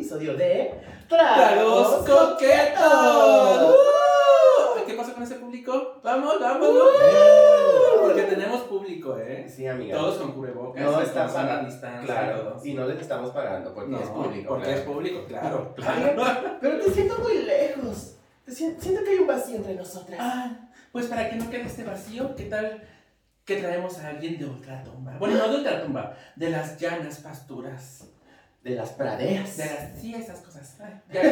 episodio de ¡Tragos coquetos! Uh, ¿Qué pasa con ese público? Vamos, vámonos. Porque tenemos público, ¿eh? Sí, amiga. Todos con cubrebocas, No sana para- distancia. Claro, y no les estamos pagando porque No, es público. Porque claro. es público, claro. Amiga, pero te siento muy lejos. Te siento, siento que hay un vacío entre nosotras. Ah, pues para que no quede este vacío, ¿qué tal que traemos a alguien de ultratumba? Bueno, no de ultratumba, de las llanas pasturas. De las praderas. De las, sí, esas cosas. Ay, ya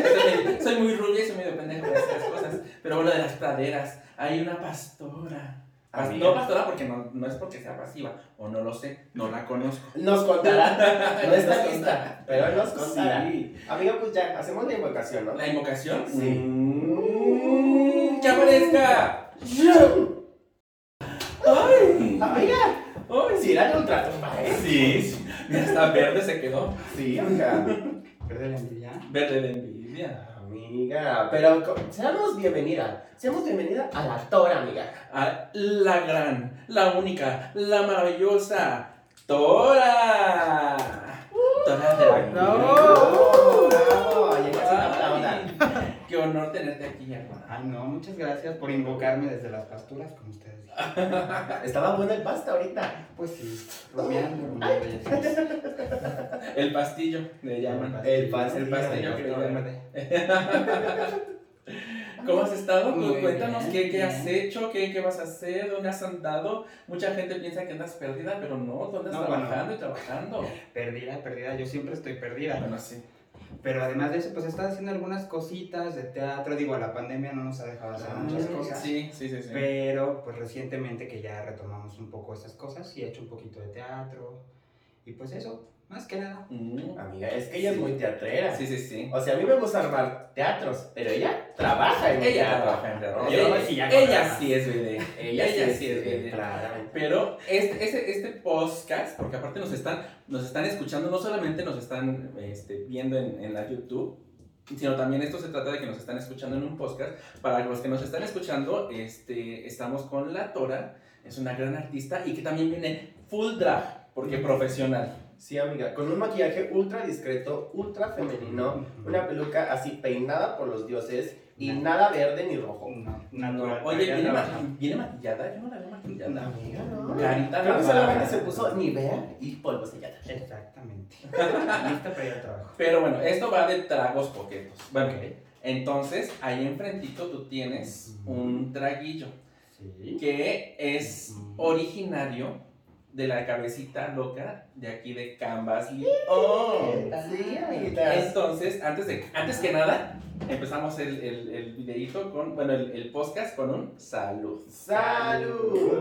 soy, muy rubia y soy medio pendejo de esas cosas. Pero bueno, de las praderas. Hay una pastora. Pas- no pastora porque no, no es porque sea pasiva, o no lo sé, no la conozco. Nos contará. No está lista, pero nos contará. Sí. Amiga, pues ya, hacemos la invocación, ¿no? ¿La invocación? Sí. Mm, ¡Que aparezca! ¡Ay! Amiga, ¡Ay! si era de ultratumba, ¿eh? Sí, sí. Mira, hasta verde se quedó. Sí, amiga. ¿Pierde la envidia? Verde de envidia. Amiga, pero seamos bienvenida. Seamos bienvenida a la Tora, amiga. A la gran, la única, la maravillosa Tora. Tora de la ¡Bravo! ¡Bravo! Ay, que sí te aplaudan. Ay, Qué honor tenerte aquí, hermana. Ay, no, muchas gracias por invocarme desde las pasturas, como ustedes. Estaba buena el pasta ahorita. Pues sí, rumiando, rumiando. sabes. El pastillo, le llaman. El pastillo. El pastillo que. ¿Cómo has estado? Pues Muy Cuéntanos bien, qué, qué has hecho, qué, qué vas a hacer, dónde has andado. Mucha gente piensa que andas perdida, pero no, No, bueno. trabajando y trabajando. Perdida, perdida, yo siempre estoy perdida. Bueno, sí. Pero además de eso, pues he estado haciendo algunas cositas de teatro. Digo, la pandemia no nos ha dejado hacer muchas Ah, cosas. Sí, sí, sí. sí. Pero pues recientemente que ya retomamos un poco esas cosas y he hecho un poquito de teatro. Y pues eso, más que nada. Mm. Amiga, es que ella es muy teatrera. Sí, sí, sí. O sea, a mí me gusta armar teatros, pero ella trabaja en Ella teatro. trabaja en Ella, sí ella es bebé. Ella, Ella sí, sí es bebé. claramente. Pero este, este, este podcast, porque aparte nos están, nos están escuchando, no solamente nos están este, viendo en, en la YouTube, sino también esto se trata de que nos están escuchando en un podcast. Para los que nos están escuchando, este, estamos con La Tora, es una gran artista y que también viene full drag, porque profesional. Sí, amiga, con un maquillaje ultra discreto, ultra femenino, una peluca así peinada por los dioses y nada verde ni rojo. No, No, natural. oye, ¿viene, trabajamos. ma- ¿viene maquillada? Yo no la veo maquillada. Amiga, no. Carita Creo que solamente se puso Nivea y polvo sellada. Exactamente. Lista para ir al trabajo. Pero bueno, esto va de tragos coquetos. Bueno, Ok. entonces ahí enfrentito tú tienes un traguillo Sí. que es originario de la cabecita loca de aquí de Canvas León. Sí, amiguitas. Entonces, antes, de, antes que nada, empezamos el, el, el videíto con, bueno, el, el podcast con un salud. ¡Salud!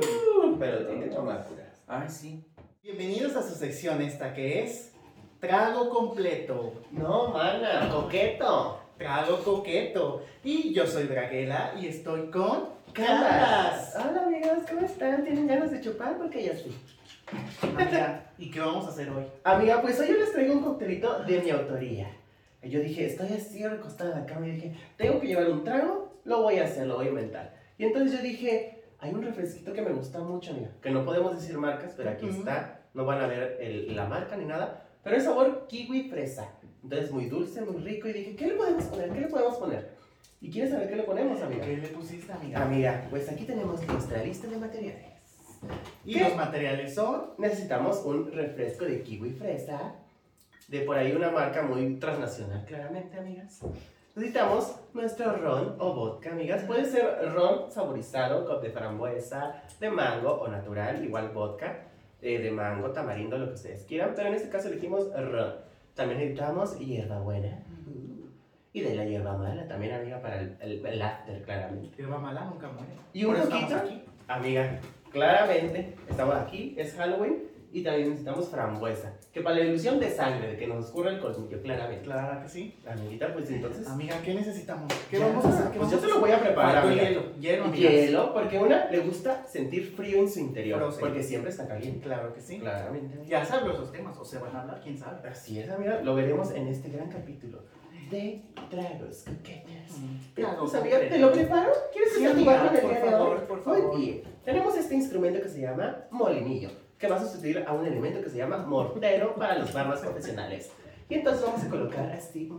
Pero tiene que tomar puras. Ay, sí. Bienvenidos a su sección esta que es Trago completo, No, mana, coqueto. trago coqueto. Y yo soy Braguela y estoy con Caras. Hola, amigas, ¿cómo están? ¿Tienen ganas de chupar? Porque ya sí. Amiga, ¿y qué vamos a hacer hoy? Amiga, pues hoy yo les traigo un coctelito de mi autoría. Y yo dije, estoy así recostada en la cama y dije, tengo que llevar un trago, lo voy a hacer, lo voy a inventar. Y entonces yo dije, hay un refresquito que me gusta mucho, amiga, que no podemos decir marcas, pero aquí Ujú. está, no van a ver el- la marca ni nada, pero es sabor kiwi fresa. Entonces muy dulce, muy rico y dije, ¿qué le podemos poner? ¿Qué le podemos poner? ¿Y quieres saber qué le ponemos, amiga? ¿Qué le pusiste, amiga? Amiga, pues aquí tenemos nuestra lista de materiales. Y ¿Qué? los materiales son Necesitamos un refresco de kiwi fresa, de por ahí una marca muy transnacional, claramente, amigas. Necesitamos nuestro ron o vodka, amigas. Puede ser ron saborizado con de frambuesa, de mango o natural, igual vodka, eh, de mango, tamarindo, lo que ustedes quieran. Pero en este caso elegimos ron. También necesitamos hierbabuena. Y de la hierba mala también, amiga, para el, el, el after, claramente. Hierba mala nunca muere. Y un poquito, amiga, claramente, estamos aquí, es Halloween Y también necesitamos frambuesa. Que para la ilusión de sangre, de que nos escurra el colmillo, claramente. Claro que sí. Amiguita, pues entonces. Amiga, ¿qué necesitamos? ¿Qué vamos a hacer? ¿Qué Pues vamos yo te lo voy a preparar, amiga. hielo. Hielo, amigas. Hielo, porque una le gusta sentir frío en su interior. Frozen. Porque siempre está caliente. Claro que sí. Claramente. Ya sabes los temas, o se van a hablar, quién sabe. Así es, amiga. Lo veremos en este gran capítulo de tragos coquetes. Tragos ¿Sabía? ¿Te lo preparo? ¿Quieres Sí, que te amiga, el día de hoy? por favor. Muy bien. Tenemos este instrumento que se llama molinillo, que va a sustituir a un elemento que se llama mortero para los barras profesionales. Y entonces vamos a colocar así,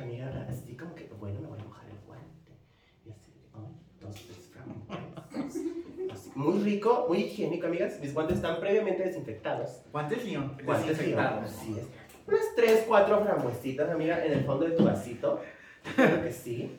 amiga, así como que, bueno, me voy a mojar el guante. Y así, dos, tres frambuesas. Así, Muy rico, muy higiénico, amigas. Mis guantes están previamente desinfectados. ¿Guantes León? Guantes Desinfectados. Así es. Unas 3, 4 frambuesitas, amiga, en el fondo de tu vasito. Claro que sí.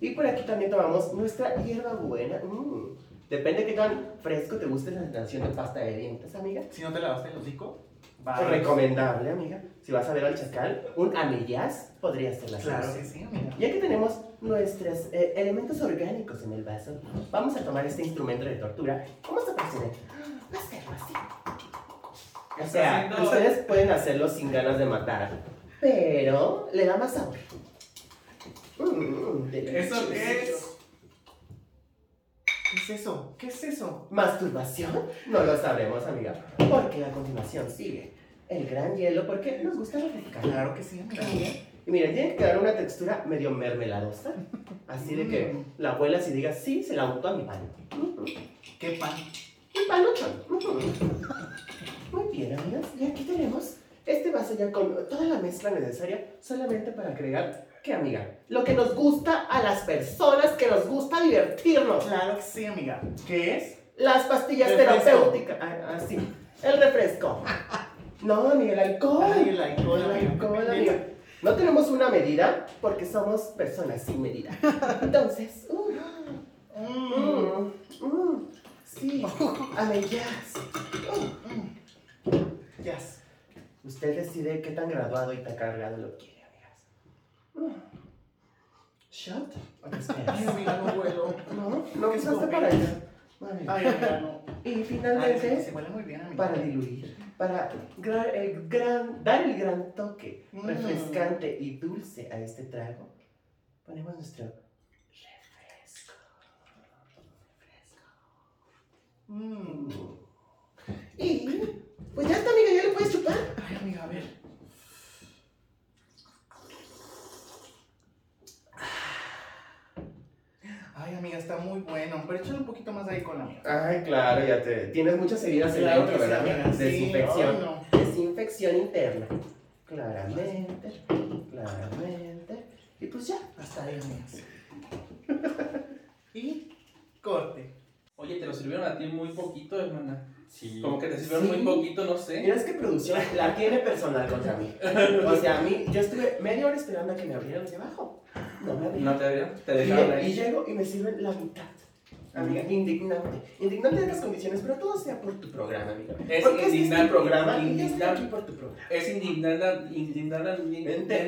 Y por aquí también tomamos nuestra hierba buena. Mm. Depende qué tan fresco te guste la sensación de pasta de dientes, amiga. Si no te lavaste el hocico, va Recomendable, amiga. Si vas a ver al chacal, un amillas podría ser la Claro que sí, amiga. Ya que tenemos nuestros eh, elementos orgánicos en el vaso, vamos a tomar este instrumento de tortura. ¿Cómo se procede? Hacerlo así. O sea, haciendo- ustedes pueden hacerlo sin ganas de matar, pero le da más sabor. Mm, ¿Eso qué es? ¿Qué es eso? ¿Qué es eso? ¿Masturbación? No lo sabremos, amiga. Porque a continuación sigue el gran hielo, porque nos gusta refrescar. Claro que sí, amiga. Y miren, tiene que quedar una textura medio mermeladosa. Así de que Mm. la abuela si diga sí, se la untó a mi pan. ¿Qué pan? Un panuchón. Muy bien, amigas. Y aquí tenemos este vaso ya con toda la mezcla necesaria solamente para agregar, ¿qué amiga? Lo que nos gusta a las personas que nos gusta divertirnos. Claro que sí, amiga. ¿Qué es? Las pastillas Refresco. terapéuticas. Ah, ah, sí. El refresco. No, amiga, el alcohol. Ay, el alcohol, El alcohol, amiga. No tenemos una medida porque somos personas sin medida. Entonces, uh, Mm. mm, mm, sí, amellas. Yes. Usted decide qué tan graduado y tan cargado lo quiere, amigas. ¿Shot? ¿O te Ay, amiga, no vuelo. No, no ¿Qué usaste escoger? para allá. Amiga. Ay, amiga, no. Y Ay, finalmente, se huele muy bien, amiga. para diluir, para gra- el gran- dar el gran toque Mm. refrescante y dulce a este trago, ponemos nuestro refresco. Mm. Y pues ya está, amiga, ya le puedes chupar. Ay, amiga, a ver. Ay, amiga, está muy bueno. Pero échale un poquito más ahí con la amiga. Ay, claro, ya te. Tienes muchas heridas en que sí, ¿verdad? amiga. Sí, Desinfección. ay, no. Desinfección interna. Claramente, claramente. Y pues ya. Hasta ahí, amigas. y corte. Oye, te lo sirvieron a ti muy poquito, hermana. Sí. Como que te sirvieron Sí. muy poquito, no sé. Mira, es que producción la tiene personal contra mí. O sea, a mí, yo estuve media hora esperando a que me abrieran de abajo. No me abrieron. No te abrieron, te Y, dejaron y ahí. llego y me sirven la mitad. Amiga, indignante. Indignante de las condiciones, pero todo sea por tu programa, amiga. Es Porque este es indignante, programa estoy indignante. aquí por tu programa. Es indignante, indignante,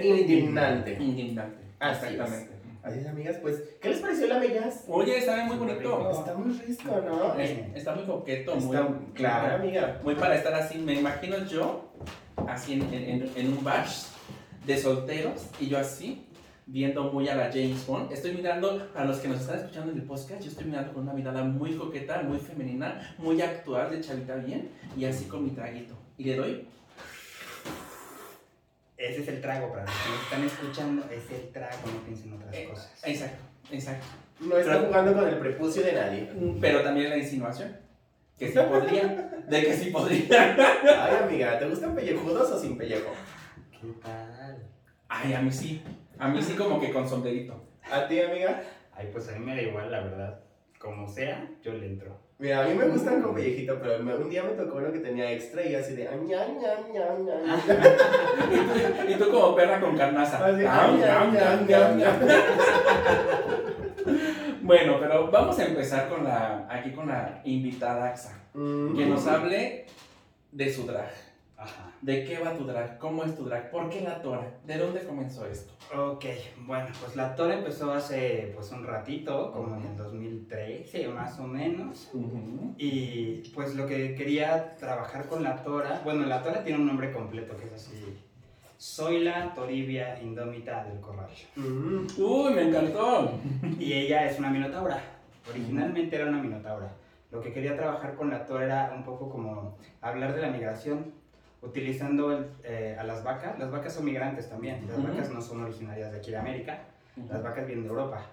indignante. Indignante. Es. Exactamente. Así es, amigas, pues, ¿qué les pareció la mellas? Oye, está muy bonito. Está muy rico, ¿no? Es- Está muy coqueto, muy. Está, claro, amiga. Muy para estar así. Me imagino yo, así en, en, en un bash de solteros, y yo así, viendo muy a la James Bond. Estoy mirando, para los que nos están escuchando en el podcast, yo estoy mirando con una mirada muy coqueta, muy femenina, muy actual de chavita bien, y así con mi traguito. Y le doy. Ese es el trago, para los que nos están escuchando, es el trago, no piensen otras Eh, cosas. Exacto, exacto. No está jugando con el prepucio de nadie. Pero también la insinuación. Que sí podría. De que sí podría. Ay, amiga, ¿te gustan pellejudos o sin pellejo? ¿Qué tal? Ay, a mí sí. A mí sí como que con sombrerito. ¿A ti, amiga? Ay, pues a mí me da igual, la verdad. Como sea, yo le entro. Mira, a mí me gustan con pellejito, pero un día me tocó uno que tenía extra y así de "Ah, ña, ña, ña, ña, ña". Y tú como perra con carnaza. Así, Ah, "Ah, ña, ña, ña, ña". Bueno, pero vamos a empezar con la, aquí con la invitada AXA. Mm. Que nos hable de su drag. Ajá. ¿De qué va tu drag? ¿Cómo es tu drag? ¿Por qué la tora? ¿De dónde comenzó esto? Ok, bueno, pues la Tora empezó hace pues un ratito, como en el 2013 más o menos. Y pues lo que quería trabajar con la Tora, bueno, la Tora tiene un nombre completo que es así. Soy la Toribia Indómita del Corral. Mm. Uy, me encantó. Y ella es una minotaura. Originalmente era una minotaura. Lo que quería trabajar con la Tora era un poco como hablar de la migración, utilizando el- eh, a las vacas. Las vacas son migrantes también. Las Ujú. vacas no son originarias de aquí de América. Las vacas vienen de Europa.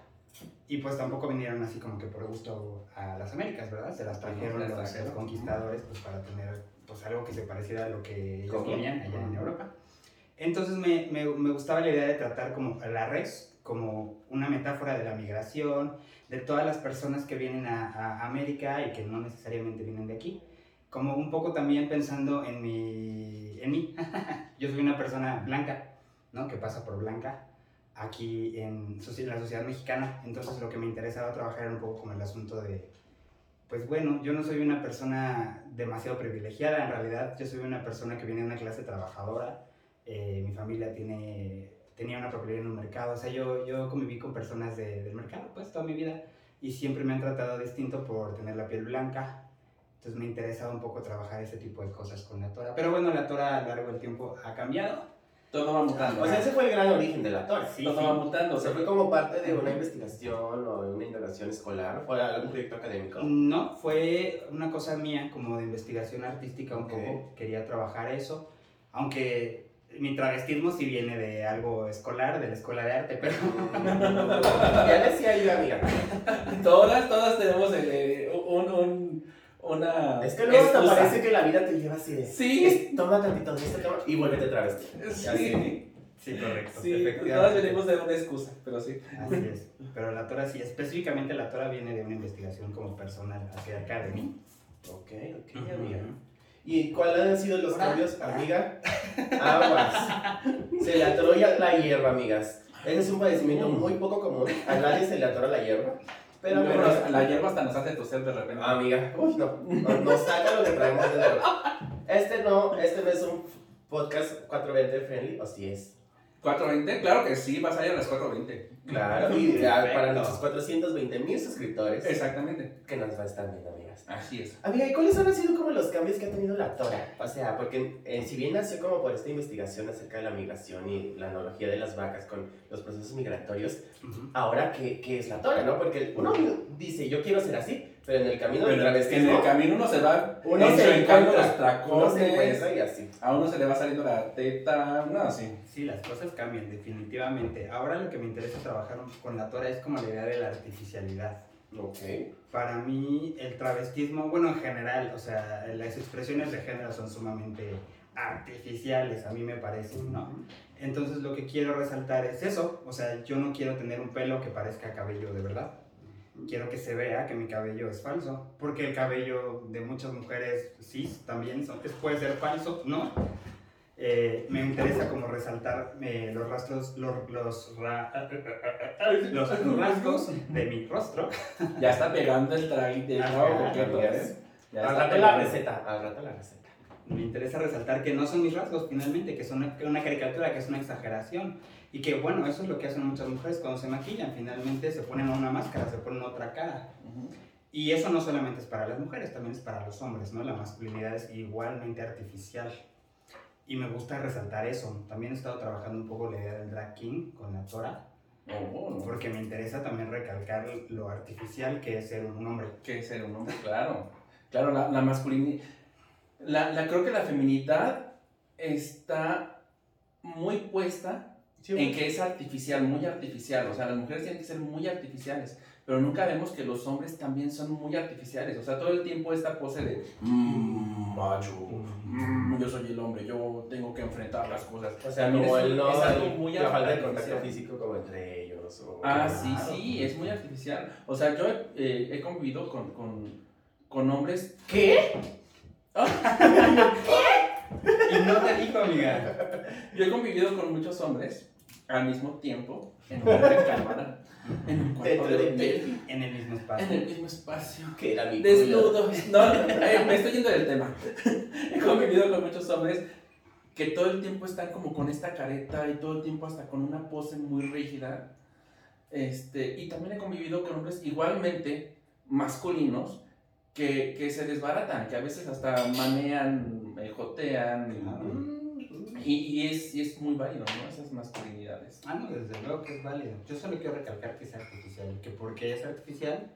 Y pues tampoco vinieron así como que por gusto a las Américas, ¿verdad? Se las trajeron los, conquistadores pues para tener pues algo que se pareciera a lo que ellos allá en Europa. Entonces me, me, me gustaba la idea de tratar como a la res como una metáfora de la migración, de todas las personas que vienen a, a América y que no necesariamente vienen de aquí. Como un poco también pensando en mi... En mí. Yo soy una persona blanca, ¿no? Que pasa por blanca aquí en, la sociedad mexicana. Entonces lo que me interesaba trabajar era un poco como el asunto de, pues bueno, yo no soy una persona demasiado privilegiada, en realidad yo soy una persona que viene de una clase trabajadora, eh, mi familia tiene, tenía una propiedad en un mercado, o sea, yo, yo conviví con personas de- del mercado pues toda mi vida y siempre me han tratado distinto por tener la piel blanca. Entonces me interesaba un poco trabajar ese tipo de cosas con la Tora. Pero bueno, la Tora a lo largo del tiempo ha cambiado. Todo va mutando. O sea, ese fue el gran origen de la Tora. Sí, Todo sí. va mutando. O sea, fue como parte de una investigación o de una indagación escolar, fue algún proyecto académico. No, fue una cosa mía como de investigación artística un poco. Quería trabajar eso, aunque mi travestismo sí viene de algo escolar, de la escuela de arte, pero ya decía yo, amiga. Todas, todas tenemos eh, un, un, una. Es que luego te parece que la vida te lleva así de. Sí. es- Toma tantito de toma, y vuélvete otra vez. Sí, sí, correcto. sí, efectivamente. todas venimos de una excusa, pero sí. Así es. Pero la Tora sí, específicamente la Tora viene de una investigación como personal hacia acá de mí. Ok, ok, amiga. ¿Y cuáles han sido los cambios, amiga? Aguas. Se le atoró ya la hierba, amigas. Ese es un padecimiento muy poco común. A nadie se le atora la hierba. Pero, amiga, la hierba hasta nos hace toser de repente. amiga, uy, no, no, no saca lo que traemos dentro. Este no, este no es un podcast 420 friendly, o sí es. 420, claro que sí, va a salir a las 420. Claro, y ya para nuestros 420 mil suscriptores Exactamente. que nos va a estar viendo, Así es. Amiga, ¿y cuáles han sido como los cambios que ha tenido la Tora? O sea, porque eh, si bien nació como por esta investigación acerca de la migración y la analogía de las vacas con los procesos migratorios, Ujú. ahora, ¿qué, qué es la Tora, no? Porque uno dice, yo quiero ser así, pero en el camino del Pero en travestismo, el camino uno se va uno se encuentra, los uno se encuentra y así. a uno se le va saliendo la teta, no, sí. Sí, las cosas cambian definitivamente. Ahora lo que me interesa trabajar con la Tora es como la idea de la artificialidad. Ok. Para mí el travestismo, bueno, en general, o sea, las expresiones de género son sumamente artificiales, a mí me parecen, ¿no? Entonces lo que quiero resaltar es eso, o sea, yo no quiero tener un pelo que parezca cabello de verdad. Quiero que se vea que mi cabello es falso, porque el cabello de muchas mujeres cis también son- puede ser falso, ¿no? Eh, me interesa como resaltar eh, los rastros, los, los, ra- los rasgos de mi rostro Ya está pegando el traguito de amigas. ¿eh? Ya Al está rato la pegando. receta, al rato la receta. Me interesa resaltar que no son mis rasgos finalmente, que son una, que una caricatura, que es una exageración. Y que bueno, eso es lo que hacen muchas mujeres cuando se maquillan. Finalmente se ponen una máscara, se ponen otra cara. Ujú. Y eso no solamente es para las mujeres, también es para los hombres, ¿no? La masculinidad es igualmente artificial. Y me gusta resaltar eso. También he estado trabajando un poco la idea del drag king con la Tora, Oh, no. porque me interesa también recalcar lo artificial que es ser un hombre. que ser un hombre, claro. Claro, la, la masculinidad. La, la- creo que la feminidad está muy puesta en que es artificial, muy artificial. O sea, las mujeres tienen que ser muy artificiales. Pero nunca vemos que los hombres también son muy artificiales. O sea, todo el tiempo esta pose de "Mm, macho, mm, yo soy el hombre, yo tengo que enfrentar las cosas. O sea, es- no, es algo muy la falta de contacto físico como entre ellos. o- Ah, sí, Claro. sí, es muy artificial. O sea, yo eh, he convivido con, con, con hombres. ¿Qué? Y no te dijo, amiga. Yo he convivido con muchos hombres al mismo tiempo en una recámara, en un cuarto de hotel. En el mismo en espacio. el mismo espacio. Que era mi. Desnudos. No, eh, me estoy yendo del tema. He convivido con muchos hombres que todo el tiempo están como con esta careta y todo el tiempo hasta con una pose muy rígida. Este, y también he convivido con hombres igualmente masculinos que, que se desbaratan, que a veces hasta manean, eh, jotean. Claro. Y, y es, y es muy válido, ¿no? Esas masculinidades. Ah, no, desde luego que es válido. Yo solo quiero recalcar que es artificial, que porque es artificial,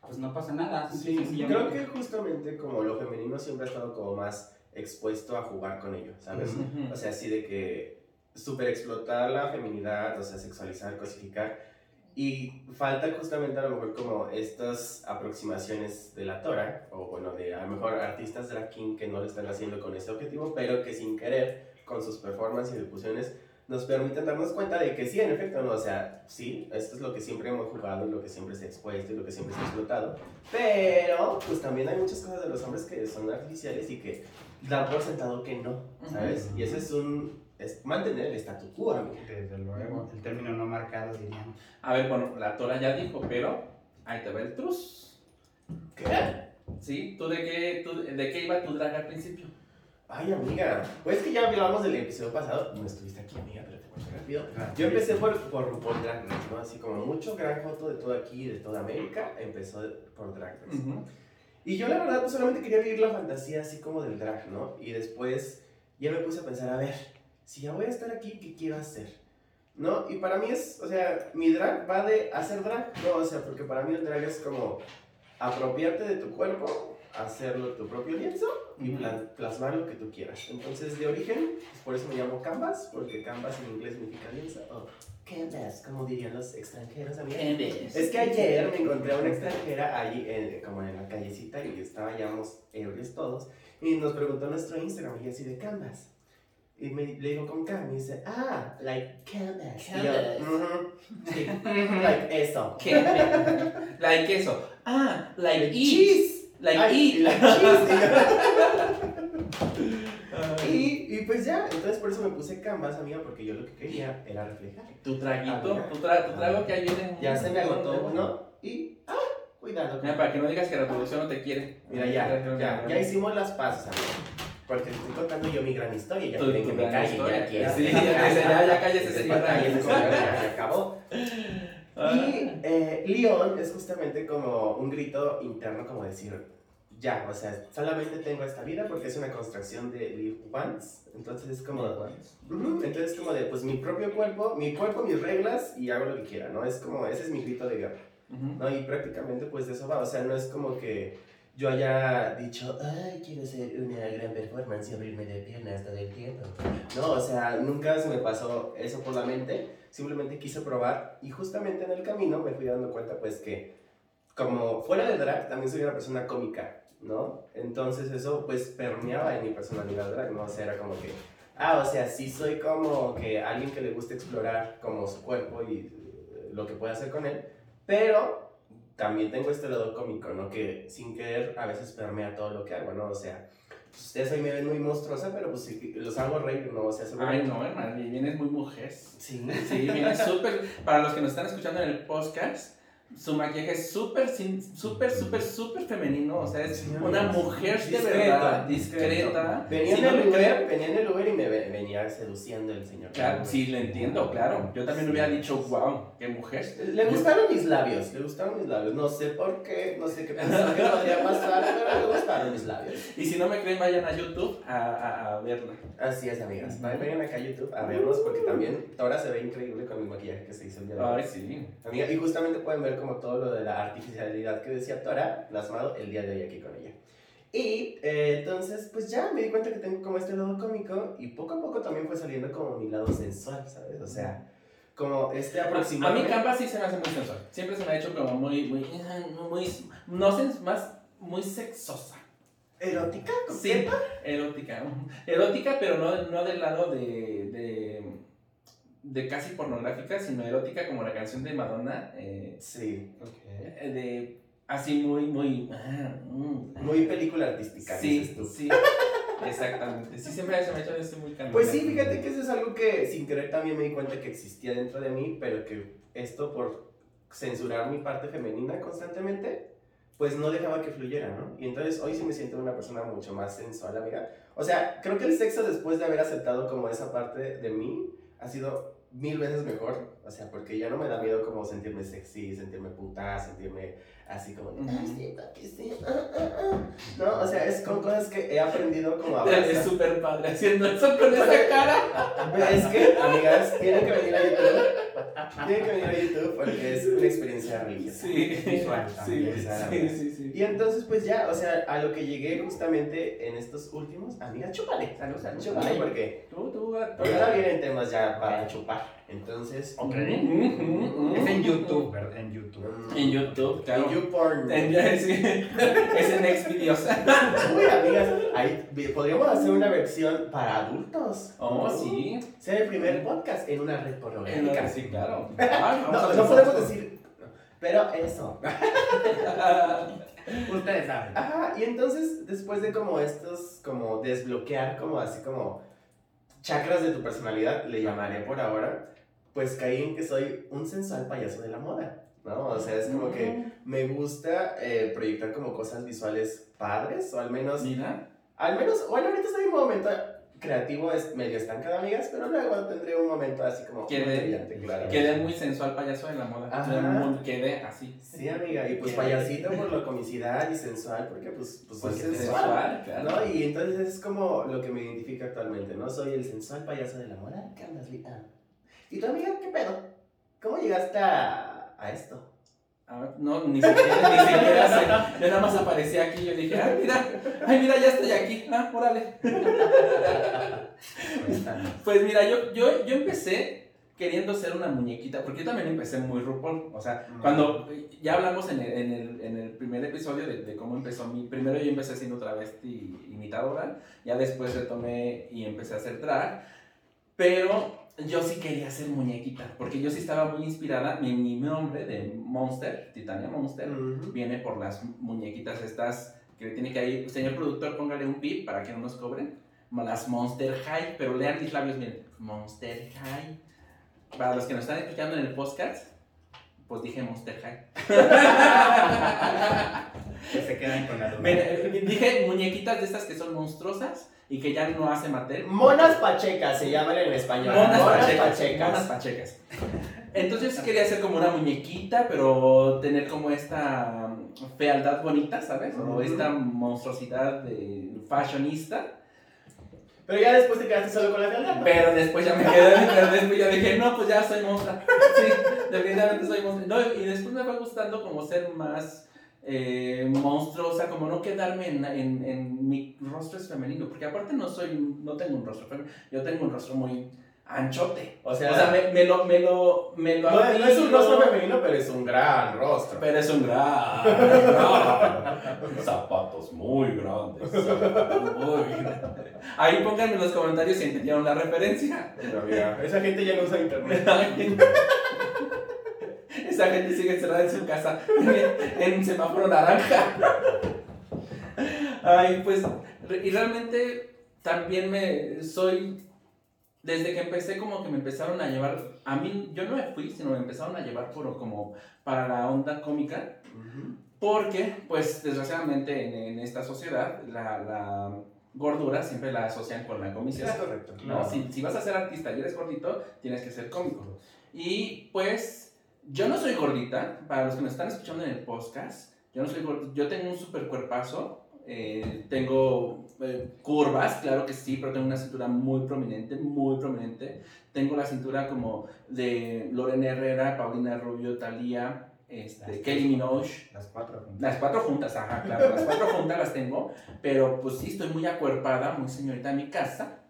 pues no pasa nada. Sí, sencillamente. creo que justamente como lo femenino siempre ha estado como más expuesto a jugar con ello, ¿sabes? Ujú. O sea, así de que super explotar la feminidad, o sea, sexualizar, cosificar. Y falta justamente a lo mejor como estas aproximaciones de la Tora, o bueno, de a lo mejor artistas drag king que no lo están haciendo con ese objetivo, pero que sin querer, con sus performances y ejecuciones, nos permiten darnos cuenta de que sí, en efecto, no, o sea, sí, esto es lo que siempre hemos jugado y lo que siempre se ha expuesto y lo que siempre se ha explotado, pero pues también hay muchas cosas de los hombres que son artificiales y que dan por sentado que no, ¿sabes? Y ese es un, es mantener el statu quo, amigo. Desde luego, el término no marcado dirían. A ver, bueno, la Tora ya dijo, pero ahí te va el trus. ¿Qué? ¿Sí? ¿Tú de qué, tú, de qué iba tu drag al principio? Ay, amiga, pues que ya hablamos del episodio pasado, no estuviste aquí, amiga, pero te cuento rápido. Yo empecé por, por Drag Race, ¿no? Así como mucho gran foto de todo aquí, de toda América, empezó por Drag Race. Y yo la verdad pues solamente quería vivir la fantasía así como del drag, ¿no? Y después ya me puse a pensar, a ver, si ya voy a estar aquí, ¿qué quiero hacer? ¿No? Y para mí es, o sea, mi drag va de hacer drag, no, o sea, porque para mí el drag es como apropiarte de tu cuerpo, hacerlo tu propio lienzo y plasmar lo que tú quieras. Entonces, de origen, pues por eso me llamo Canvas, porque Canvas en inglés significa lienzo, o Canvas, como dirían los extranjeros, amigas. Es que ayer me encontré a una extranjera ahí, en- como en la callecita, y estaba, íbamos ebrios todos, y nos preguntó nuestro Instagram, y así de Canvas. Y me, le digo con K, me dice, ah, like Canvas. Y yo, Canvas. "Ujú, sí, like eso. ¿Qué? like eso. Ah, like Like cheese. Like Ay, y cheese. Y, y pues ya, entonces por eso me puse Canvas, amiga, porque yo lo que quería era reflejar. Tu traguito, Amiga. tu, tra- tu trago que ahí viene. Ya se me agotó uno, y, ah, cuidado. Mira, para que no digas que la producción no te quiere. Mira, ya, ya, ya hicimos las pases, amigo. Porque te estoy contando yo mi gran historia ya quieren tu que me calle, historia. ya. Sí, ya ya, ya cállese, Ese señora, ya, ya acabó. Y eh, Leon es justamente como un grito interno, como decir, ya, o sea, solamente tengo esta vida porque es una construcción de Live Once. Entonces es como, Ujú, entonces es como de, pues mi propio cuerpo, mi cuerpo, mis reglas y hago lo que quiera, ¿no? Es como, ese es mi grito de guerra. ¿no? Y prácticamente pues de eso va, o sea, no es como que yo haya dicho, ay, quiero hacer una gran performance y abrirme de piernas todo el tiempo. No, o sea, nunca se me pasó eso por la mente, simplemente quise probar y justamente en el camino me fui dando cuenta pues que como fuera de drag también soy una persona cómica, ¿no? Entonces eso pues permeaba en mi personalidad drag, ¿no? O sea, era como que, ah, o sea, sí soy como que alguien que le gusta explorar como su cuerpo y eh, lo que puede hacer con él, pero también tengo este lado cómico, ¿no? Que sin querer a veces permea todo lo que hago, ¿no? O sea, pues, ustedes hoy me ven muy monstruosa, pero pues sí, los hago reír, ¿no? O sea, Ay, no, hermano, y vienes muy mujer. Sí. Sí, vienes súper. Para los que nos están escuchando en el podcast, su maquillaje es súper, súper, súper, súper femenino. O sea, es Sí, una mujer de verdad, discreta. Venía Si en no el Uber, creen- venía en el Uber y me ve- venía seduciendo el señor. Claro, sí, le entiendo, claro. Yo también Sí. hubiera dicho, wow, qué mujer. Le gustaron mis labios, le gustaron mis labios. No sé por qué, no sé qué pensó que podría pasar, pero le gustaron mis labios. Y si no me creen, vayan a YouTube a, a, a verla. Así es, amigas. Vengan acá a YouTube a vernos porque también Tora se ve increíble con el maquillaje que se hizo el día de hoy. Ay, sí. Amiga, y justamente pueden ver como todo lo de la artificialidad que decía Tora plasmado el día de hoy aquí con ella. Y eh, entonces, pues ya me di cuenta que tengo como este lado cómico y poco a poco también fue saliendo como mi lado sensual, ¿sabes? O sea, como este A, a mí aproximadamente... Canva sí se me hace muy sensual. Siempre se me ha hecho como muy, muy, muy, no sé, más, muy sexosa. ¿Erótica? Sí, erótica. Erótica, pero no, no del lado de, de, de casi pornográfica, sino erótica como la canción de Madonna. eh, Sí. eh, de así muy, muy... ah, mm, Muy película artística, Sí, dices tú. sí. Exactamente. Sí, siempre se me ha hecho eso muy candente. Pues sí, fíjate que eso es algo que sin querer también me di cuenta que existía dentro de mí, pero que esto por censurar mi parte femenina constantemente, pues no dejaba que fluyera, ¿no? Y entonces hoy sí me siento una persona mucho más sensual, amiga. O sea, creo que el sexo después de haber aceptado como esa parte de mí ha sido mil veces mejor. O sea, porque ya no me da miedo como sentirme sexy, sentirme puta, sentirme así como, sí, papi, sí, ah, ah, ah". No, o sea, es con cosas que he aprendido como a Es abrazar. súper padre haciendo eso con esa cara. Es que, amigas, tienen que venir a YouTube. Tienen que venir a YouTube porque es una experiencia religiosa. Sí, Visual sí, también, sí, sí, sí. Y entonces, pues ya, o sea, a lo que llegué justamente en estos últimos, amiga, chúpale, salud, salud, chúpale, porque Tú, tú, ahorita vienen temas ya para chupar. Entonces, Ok. Es en YouTube, ¿verdad? En YouTube. En YouTube, claro. En YouPorn. En, sí. es en Xvideos. Uy, amigas, ahí vi- podríamos hacer una versión para adultos. Oh, sí. Ser el primer podcast en una red En pornográfica. la- Sí, claro. Ay, vamos a No, no podemos decir, pero eso. Ustedes saben. Ajá, y entonces después de como estos, como desbloquear como así como chakras de tu personalidad, le llamaré por ahora, pues caí en que soy un sensual payaso de la moda, ¿no? O sea, es como que me gusta eh, proyectar como cosas visuales padres, o al menos, Mira. al menos, bueno, ahorita estoy en un momento creativo, es medio estancado, amigas, pero luego tendré un momento así como Quedé- claro. Quedé muy sensual payaso de la moda. Ajá. Quedé así. Sí, amiga, y pues payasito por la comicidad y sensual, porque pues, pues soy sensual. sensual, claro. ¿No? Y entonces es como lo que me identifica actualmente, ¿no? Soy el sensual payaso de la moda, Carlos Vita. ¿Y tu amiga qué pedo? ¿Cómo llegaste a, a esto? Ah, no, ni siquiera, ni siquiera sé. Yo nada más aparecía aquí y yo dije, ay, mira, ay, mira, ya estoy aquí. Ah, órale. Pues mira, yo, yo, yo empecé queriendo ser una muñequita, porque yo también empecé muy RuPaul. O sea, cuando ya hablamos en el, en el, en el primer episodio de, de cómo empezó mi. Primero yo empecé siendo travesti imitadora, ya después retomé y empecé a hacer drag, pero yo sí quería ser muñequita, porque yo sí estaba muy inspirada. Mi, mi nombre de Monster, Titania Monster, viene por las muñequitas estas que tiene que ahí. Señor productor, póngale un pip para que no nos cobren. Las Monster High, pero lean mis labios, miren. Monster High. Para los que nos están escuchando en el podcast, pues dije Monster High. Que se quedan con la duda. Eh, dije muñequitas de estas que son monstruosas y que ya no hace Mattel. Monas pachecas se llaman en español. Monas pachecas. pachecas. Monas pachecas. Entonces yo sí quería ser como una muñequita, pero tener como esta mm, fealdad bonita, ¿sabes? O Ujú. esta monstruosidad de fashionista. Pero ya después te quedaste solo con la fealdad. ¿no? Pero después ya me quedé, pero después ya dije, no, pues ya soy monstruo. Sí, definitivamente soy monstruo. No, y después me fue gustando como ser más eh, monstruosa, como no quedarme en, en, en mi rostro es femenino, porque aparte no soy, no tengo un rostro femenino, yo tengo un rostro muy anchote. O sea, O sea, me, me lo, me lo, me lo no, no es un rostro femenino, pero es un gran rostro. Pero es un gran, gran- zapatos muy grandes, zapatos muy grandes. Ahí pónganme en los comentarios si entendieron la referencia. Pero mira, esa gente ya no usa internet. Esa gente sigue encerrada en su casa en, en un semáforo naranja. Ay, pues, y realmente también me soy. Desde que empecé, como que me empezaron a llevar. A mí, yo no me fui, sino me empezaron a llevar por, como para la onda cómica. Ujú. Porque, pues, desgraciadamente en, en esta sociedad, la, la gordura siempre la asocian con la comisión. Es correcto. ¿no? Si, si vas a ser artista y eres gordito, tienes que ser cómico. Y pues, yo no soy gordita, para los que me están escuchando en el podcast, yo no soy gordita, yo tengo un super cuerpazo, eh, tengo eh, curvas, claro que sí, pero tengo una cintura muy prominente, muy prominente. Tengo la cintura como de Lorena Herrera, Paulina Rubio, Thalía, este, Kelly Minogue. Las cuatro juntas. Las cuatro juntas, ajá, claro, las cuatro juntas las tengo, pero pues sí, estoy muy acuerpada, muy señorita de mi casa.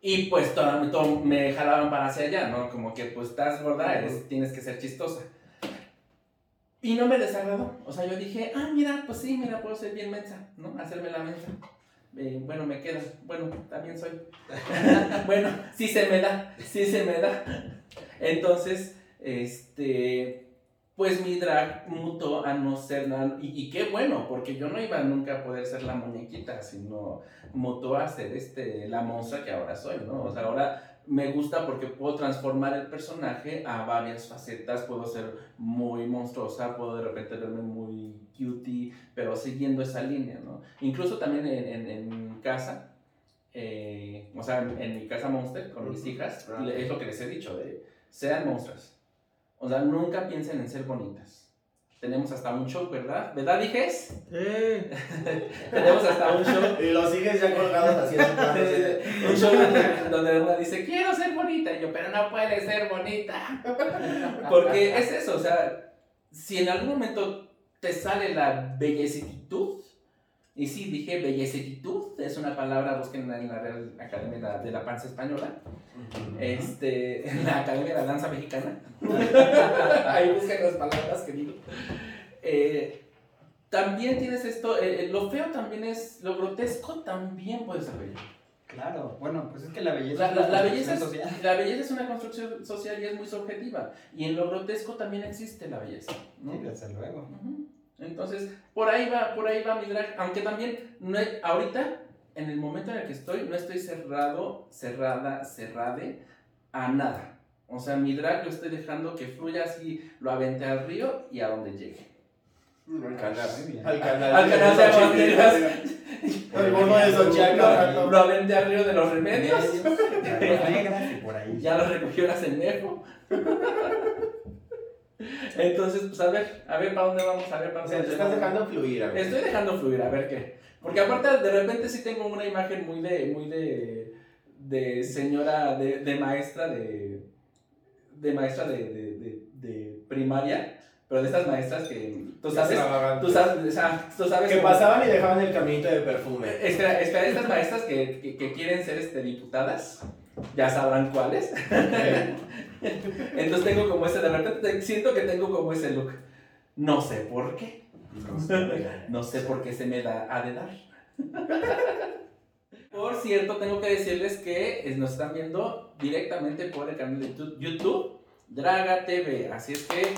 Y pues todo, todo me jalaban para hacia allá, ¿no? Como que pues estás gorda, eres, tienes que ser chistosa. Y no me desagradó, o sea, yo dije, ah, mira, pues sí, mira, puedo ser bien mensa, ¿no? Hacerme la mensa. Eh, bueno, me queda, bueno, también soy. bueno, sí se me da, sí se me da. Entonces, este, pues mi drag mutó a no ser la... Y, y qué bueno, porque yo no iba nunca a poder ser la muñequita, sino mutó a ser este, la monstrua que ahora soy, ¿no? O sea, ahora me gusta porque puedo transformar el personaje a varias facetas, puedo ser muy monstruosa, puedo de repente verme muy cutie, pero siguiendo esa línea, ¿no? Incluso también en, en, en casa, eh, o sea, en, en mi casa Monster, con mis hijas, Ah. es lo que les he dicho, de, sean monstruos. O sea, nunca piensen en ser bonitas. Tenemos hasta un show, ¿verdad? ¿Verdad, dijes? Tenemos hasta un show Y los sigues ya colgados de- un show donde, donde una dice, quiero ser bonita. Y yo, pero no puedes ser bonita. Porque es eso, o sea, si en algún momento te sale la bellecitud, y sí, dije bellecitud, es una palabra, busquen en la Real Academia de la- Panza Española, este, en la Academia de la Danza Mexicana. Ahí busquen las palabras que digo. Eh, también tienes esto, eh, eh, lo feo también es, lo grotesco también puede ser bello. Claro, bueno, pues es que la belleza La, es la- la belleza es, social. la belleza es una construcción social y es muy subjetiva. Y en lo grotesco también existe la belleza. ¿no? Sí, desde luego. Entonces, por ahí va, por ahí va mi drag. Aunque también, no ahorita, en el momento en el que estoy, no estoy cerrado, cerrada, cerrade a nada. O sea, mi drag lo estoy dejando que fluya así, lo avente al río y a donde llegue. Al canal. Muy bien. Al canal. Al canal de Banderas. El mono de Xochitl. Lo aventé al río de los remedios. Por ahí. ya lo recogió la CENEFO. Entonces, pues a ver, a ver para dónde vamos, a ver para O dónde sea, estás dejando fluir, amigo. Estoy dejando fluir, a ver qué. Porque aparte de repente sí tengo una imagen muy de, muy de, de señora, de, de maestra de, de maestra de, de, de, de primaria, pero de estas maestras que tú sabes, tú sabes, o sea, tú sabes Que pasaban y dejaban el caminito de perfume. Espera, espera, estas maestras que, que, que quieren ser este, diputadas, ya sabrán cuáles. Entonces tengo como ese, de repente siento que tengo como ese look. No sé por qué. No sé por qué se me da a de dar. Por cierto, tengo que decirles que nos están viendo directamente por el canal de tu- YouTube Draga TV. Así es que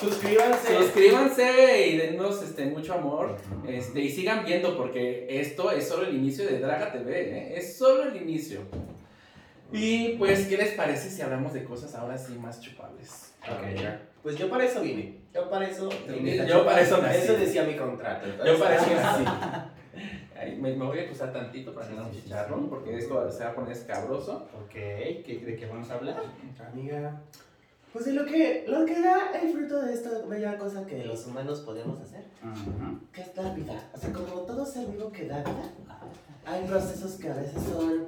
Suscríbanse. suscríbanse y dennos este, mucho amor. Este, y sigan viendo porque esto es solo el inicio de Draga TV, ¿eh? es solo el inicio. Y pues, ¿qué les parece si hablamos de cosas ahora sí más chupables? Ok, ya. Pues yo para eso vine. Yo para eso vine. Yo para eso nací. Eso decía mi contrato. Yo parece así. Ahí, me, me voy a acusar tantito para que no chicharrón, porque esto se va a poner escabroso. Ok, ¿qué- ¿de qué vamos a hablar? Amiga, pues de lo que, lo que da el fruto de esta bella cosa que los humanos podemos hacer, Ujú. que es la vida. O sea, como todo ser vivo que da vida, hay procesos que a veces son,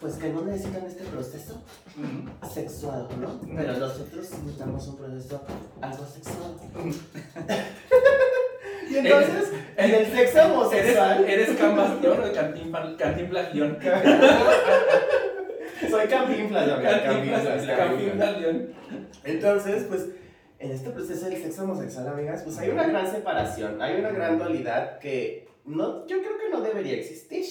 pues que no necesitan este proceso Ujú. sexual, ¿no? Pero nosotros necesitamos un proceso algo sexual. y entonces, en el sexo ¿Eres, homosexual, eres Cambastión o Cantinfla- Cantinflación? soy Cantinflas, Cantinflas, Cantinflas- Cantinflas. Cantinflación. Entonces, pues, en este proceso del sexo homosexual, amigas, pues hay una gran separación, hay una gran dualidad que no, yo creo que no debería existir.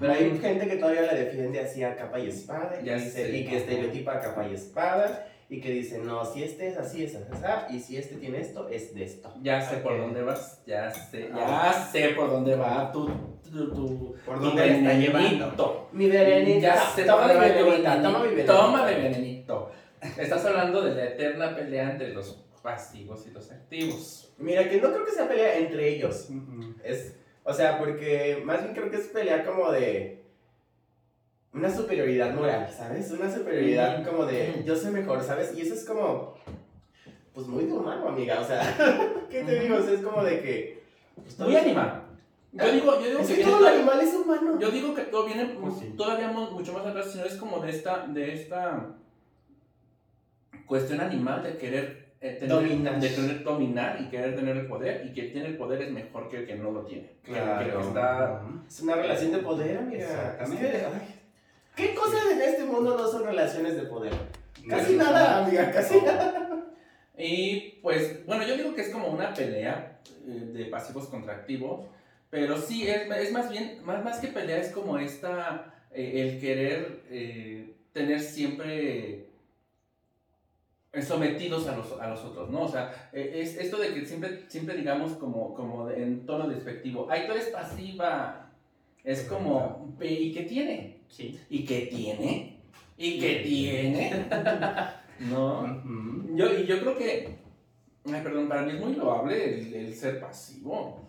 Pero hay gente que todavía la defiende así a capa y espada y, Ya dice- sé. y que estereotipa a capa y espada y que dice, no, si este es así, es así, y si este tiene esto, es de esto. Ya sé por Ok. dónde vas, ya sé, ya sé por dónde va tu, tu, tu, ¿Por dónde está venenito. llevando? Mi venenita, Ya sé toma por mi venenita, toma mi venenito. Toma mi venenito. Estás hablando de la eterna pelea entre los pasivos y los activos. Mira, que no creo que sea pelea entre ellos. Ujú. Es, o sea, porque más bien creo que es pelea como de una superioridad moral, ¿sabes? Una superioridad como de yo soy mejor, ¿sabes? Y eso es como, pues muy de humano, amiga. O sea, ¿qué te digo? O sea, es como de que. pues, Muy animal. Yo digo, yo digo Es que todo animal es humano. Yo digo que todo viene Pues sí. todavía mucho más atrás, sino es como de esta, de esta cuestión animal de querer eh, tener, Dominar. de querer dominar y querer tener el poder y que tiene el poder es mejor que el que no lo tiene. Claro. que el que está Ujú. Es una relación de poder, amiga. Exactamente. Es que, ay, ¿Qué cosas en este mundo no son relaciones de poder? Casi nada, amiga, casi nada. Y pues, bueno, yo digo que es como una pelea eh, de pasivos contra activos, pero sí, es, es más bien, más, más que pelea, es como esta, eh, el querer eh, tener siempre eh, sometidos a los, a los otros, ¿no? O sea, eh, es esto de que siempre, siempre digamos como, como en tono despectivo, ay, tú eres pasiva, es como, "Ve, ¿y qué tiene? Sí. ¿Y qué tiene? ¿Y qué tiene? ¿No? Yo, y yo creo que, ay, perdón, para mí es muy loable el, el ser pasivo.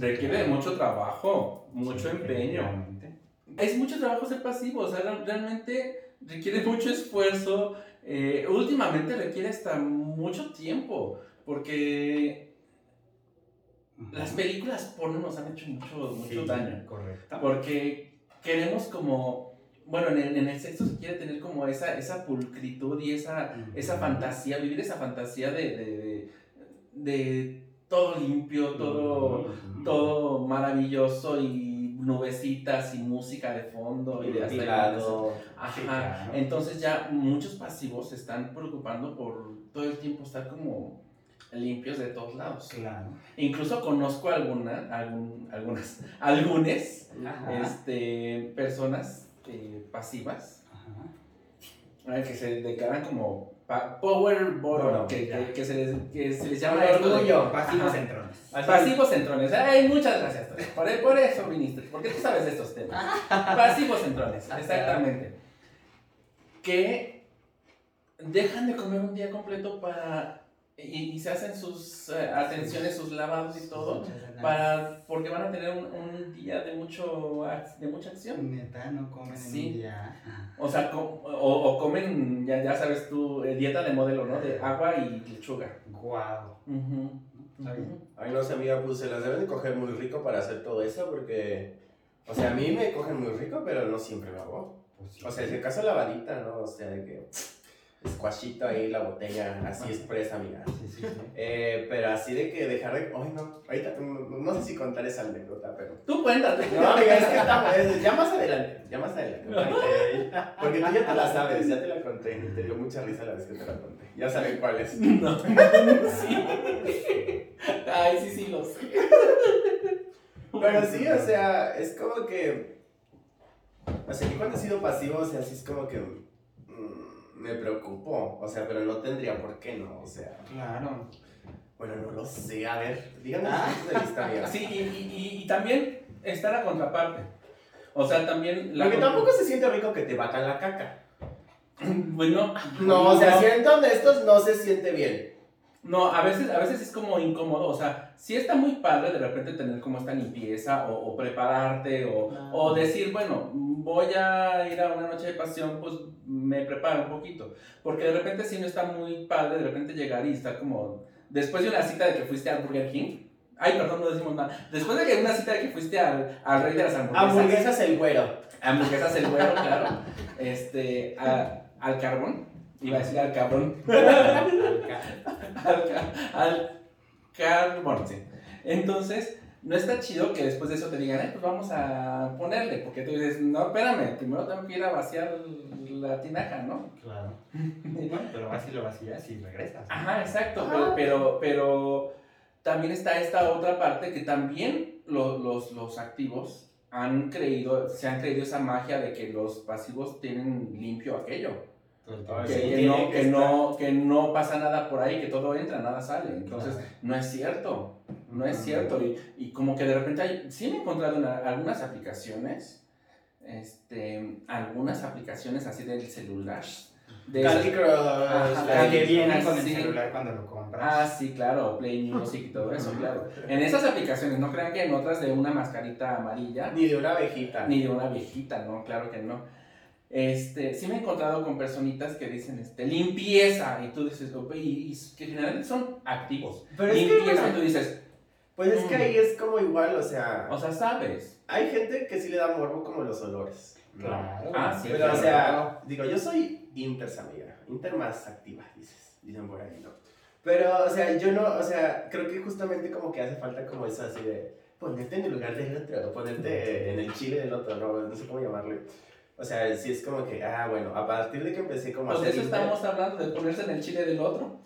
Requiere de mucho trabajo, mucho Sí, empeño. Es mucho trabajo ser pasivo, o sea, real- realmente requiere mucho esfuerzo. Eh, últimamente requiere hasta mucho tiempo, porque las películas porno nos han hecho mucho, mucho Sí, daño. Correcto. Porque queremos como, bueno, en el, en el sexo se quiere tener como esa, esa pulcritud y esa, esa fantasía, vivir esa fantasía de, de, de, de todo limpio, todo, todo maravilloso y nubecitas y música de fondo y de hasta Depilado. Ajá. Sí. Entonces ya muchos pasivos se están preocupando por todo el tiempo estar como limpios de todos lados. Claro. Incluso conozco alguna, algún, algunas, algunas este, personas eh, pasivas Ajá. eh, que se declaran como power bottom, que, ya. que, que se les, que se les llama esto orgullo. Pasivos Ajá. entrones. Así Pasivos centrones. Ay, muchas gracias. Por, por eso viniste. Porque tú sabes de estos temas. Pasivos centrones. Exactamente. Que dejan de comer un día completo para. Y, y se hacen sus eh, atenciones, sus lavados y todo. Para, porque van a tener un, un día de, mucho, de mucha acción. Neta, no comen Sí. en un día. O sea, o, o comen, ya, ya sabes tú, eh, dieta de modelo, ¿no? De agua y lechuga. Guau. Ujú. Está bien. Ay, no sé, amiga, pues se las deben de coger muy rico para hacer todo eso porque, o sea, a mí me cogen muy rico, pero no siempre lo hago. Pues sí. O sea, si acaso lavadita, ¿no? O sea, de que squashito ahí, la botella, así expresa, amiga. Sí, sí, sí. Eh, pero así de que dejar de... Ay, no, ahorita no, no sé si contar esa anécdota, pero... Tú cuéntate. No, amiga, es que es- ya más adelante, ya más adelante. Porque, tú ya te la sabes, ya te la conté y te dio mucha risa la vez que te la conté. Ya saben cuál es. No. sí. Ay, sí, sí, lo sé. Pero sí, o sea, es como que. O sea, yo cuando he sido pasivo, o sea, sí es como que. Me preocupo. O sea, pero no tendría por qué no. O sea, Claro. bueno, no lo sé. A ver, díganme Ah. de vista, amiga. Sí, y, y- y- y también está la contraparte. O sea, también la. Porque tampoco se siente rico que te bacan la caca. Bueno. No, o sea, siendo honestos, no se siente bien. No, a veces, a veces es como incómodo, o sea, sí está muy padre de repente tener como esta limpieza o, o prepararte o, o decir, bueno, voy a ir a una noche de pasión, pues me preparo un poquito. Porque de repente sí no está muy padre de repente llegar y estar como, después de una cita de que fuiste al Burger King, ay, perdón, no decimos nada, después de que una cita de que fuiste al, al rey de las hamburguesas, Hamburguesas el güero. hamburguesas el güero, claro, este, a- al carbón, iba a decir al cabrón, al, al carbón, sí. Entonces, no está chido que después de eso te digan, "Ay, pues vamos a ponerle, porque tú dices, no, espérame, primero tengo que ir a vaciar la tinaja, ¿no? Claro. Bueno, pero vas y lo vacías y regresas. Ajá, exacto, pero, pero, pero también está esta otra parte que también lo- los, los activos han creído, se han creído esa magia de que los pasivos tienen limpio aquello. Ay, que, sí, que no, que no, que no pasa nada por ahí, que todo entra, nada sale. Entonces, Claro. no es cierto, no es Ujú. cierto. Y, y como que de repente hay, sí me he encontrado algunas aplicaciones, este, algunas aplicaciones así del celular. De Candy Crush. Ajá, la- Que viene con el Sí. celular cuando lo compras. Ah, sí, claro, Play Music y todo eso, claro. En esas aplicaciones, no crean que en otras de una mascarita amarilla, Ni de una abejita. ni de una viejita, no, claro que no. Este, sí me he encontrado con personitas que dicen, este, limpieza, y tú dices, y, y que generalmente son activos. Pero es que, limpieza, y tú dices, pues es que Mm. ahí es como igual, o sea, o sea, sabes. hay gente que sí le da morbo como los olores. Claro. Ah, sí, Pero, o claro. sea, digo, yo soy Inters, amiga. Inter más activa, dices. Dicen por ahí, ¿no? Pero, o sea, yo no, o sea, creo que justamente como que hace falta como eso así de ponerte en el lugar del otro, ponerte en el chile del otro, no, no sé cómo llamarle. O sea, sí es como que, ah, bueno, a partir de que empecé como a Pues de hacer eso Inter- estamos hablando, de ponerse en el chile del otro.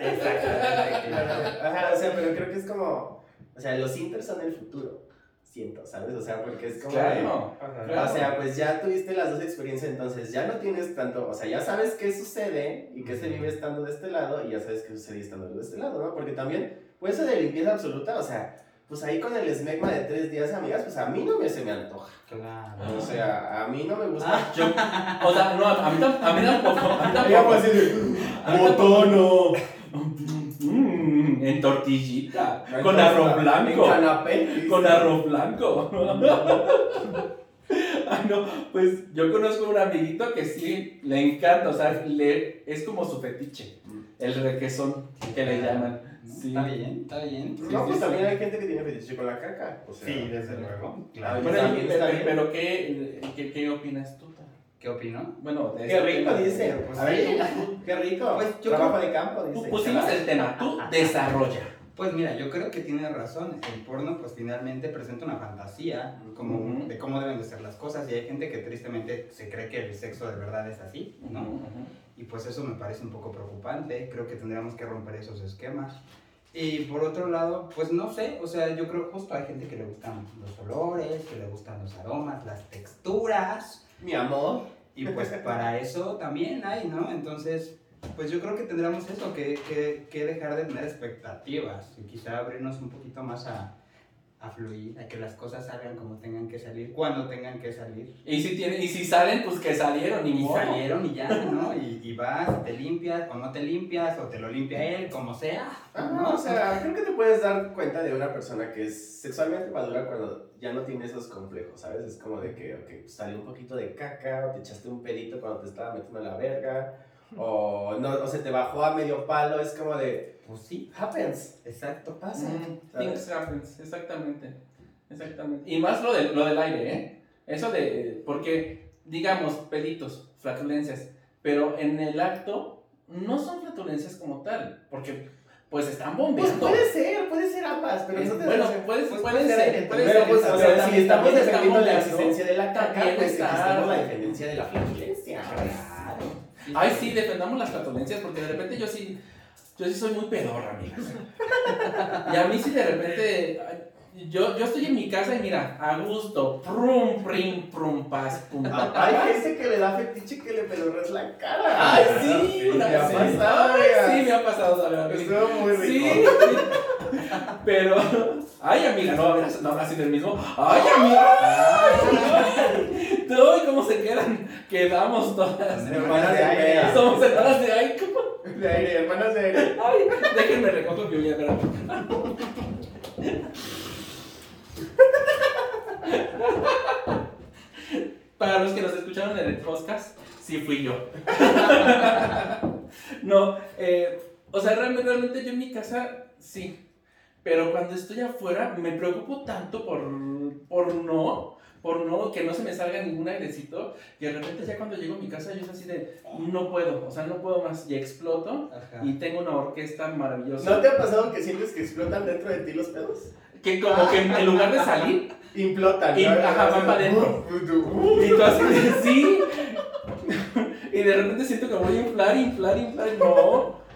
Exactamente. Ajá, o sea, pero creo que es como, o sea, los Inters son el futuro, siento, ¿sabes? O sea, porque es como de- Claro. Ajá. Claro. O sea, pues ya tuviste las dos experiencias, entonces ya no tienes tanto, o sea, ya sabes qué sucede y qué se vive estando de este lado y ya sabes qué sucede estando de este lado, ¿no? Porque también, pues eso de limpieza absoluta, o sea, pues ahí con el esmegma de tres días, amigas, pues a mí no me se me antoja. Claro. O sea, a mí no me gusta. Ah, yo, o sea, no, a mí, tam- a mí tampoco. A mí tampoco. A mí tampoco. botono. Mm, en tortillita, No hay con arroz En blanco, canapé. con arroz blanco. Ay, no, pues yo conozco un amiguito que sí le encanta, o sea, le, es como su fetiche, el requesón que le llaman. Sí. Está bien, está bien. Sí, No, sí, pues también hay gente que tiene fetiche con la caca. O sea, Sí, desde luego. Claro. Bueno, También y- está pero, bien. pero ¿qué, qué, qué opinas tú? ¿Qué opino? Bueno, de Qué rico, tema. dice. Pues A ver, tú, qué rico. Pues yo Trabajo de campo, Tú dice. pusimos el tema, tú desarrolla. Pues mira, yo creo que tiene razón. El porno, pues finalmente presenta una fantasía como Ujú. de cómo deben de ser las cosas. Y hay gente que tristemente se cree que el sexo de verdad es así, ¿no? Ujú, ujú. Y pues eso me parece un poco preocupante. Creo que tendríamos que romper esos esquemas. Y por otro lado, pues no sé, o sea, yo creo justo hay gente que le gustan los olores, que le gustan los aromas, las texturas. Mi amor. Y pues para eso también hay, ¿no? Entonces, pues yo creo que tendríamos eso, que, que, que dejar de tener expectativas y quizá abrirnos un poquito más a, a fluir, a que las cosas salgan como tengan que salir, cuando tengan que salir. Y si, tiene, y si salen, pues que salieron, Y modo. salieron y ya, ¿no? Y, y vas, te limpias o no te limpias o te lo limpia él, como sea. Ah, ¿no? o sea, creo que te puedes dar cuenta de una persona que es sexualmente madura cuando ya no tiene esos complejos, ¿sabes? Es como de que, ok, pues salió un poquito de caca, o te echaste un pelito cuando te estaba metiendo la verga, o, no, o se te bajó a medio palo, es como de, Pues sí, happens, exacto. pasa. Mm, things happens, exactamente. Exactamente. Y más lo, del lo del aire, ¿eh? Eso de. Porque, digamos, pelitos, flatulencias. Pero en el acto no son flatulencias como tal. Porque, pues están Pues bombeando. puede ser, puede ser ambas, pero no te bueno, puede, pues puede puede ser, ser, puede Pero ser. pues, o pero sea, si también- estamos defendiendo la existencia de la caca, También pues está- la defendencia de la flatulencia. Ay, sí, defendamos las flatulencias porque de repente yo sí, yo sí soy muy pedorra, amigas. Y a mí sí de repente, yo, yo estoy en mi casa y mira, a gusto, prum, prim, prum, paz, pum, pa, Hay gente que le da fetiche que le pedorres la cara. Ay, sí, me una ha pasado, sí, me ha pasado. Estuvo muy rico. Sí, sí. Pero, ay, amiga, no, mira, no habrá sido el mismo. Ay, amiga. No, y cómo se quedan. Quedamos todas. Hermanas de aire. Somos hermanas de ay, ¿cómo? De aire, hermanas de aire. Ay, déjenme recojo que voy a ver. Para los que nos escucharon en el podcast, sí fui yo. No, eh, o sea, realmente, realmente yo en mi casa sí. Pero cuando estoy afuera me preocupo tanto por, por no, por no, que no se me salga ningún airecito, que de repente ya cuando llego a mi casa yo es así de, no puedo, o sea, no puedo más y exploto Ajá. y tengo una orquesta maravillosa. ¿No te ha pasado que sientes que explotan dentro de ti los pedos? Que como que en lugar de salir, Implotan. Y- ¿no? ajá, van para adentro. y tú así de, sí. Y de repente siento que voy a inflar, inflar, inflar, no.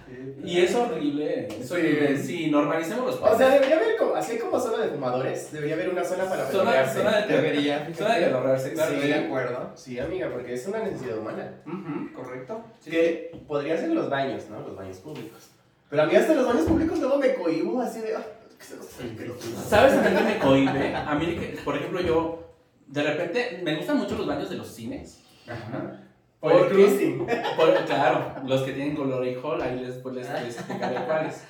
Y es horrible, es Sí. horrible. Sí, normalicemos los O pasos. sea, debería haber, como, así como zona de fumadores, debería haber una zona para Zona, zona de Debería. Zona de pedorrearse, claro. Estoy de acuerdo. Sí, amiga, porque es una necesidad humana. Ujú, correcto. Sí, Que podría ser los baños, ¿no? Los baños públicos. Pero a mí hasta los baños públicos luego me cohibo así de... "Ay, que se los ¿Sabes a mí que me cohibe? A mí, que- por ejemplo, yo de repente me gustan mucho los baños de los cines. Ajá. Por el ¿Por qué? cruising. Por- claro, los que tienen color y hall, ahí les, pues, les, les explicaré cuáles.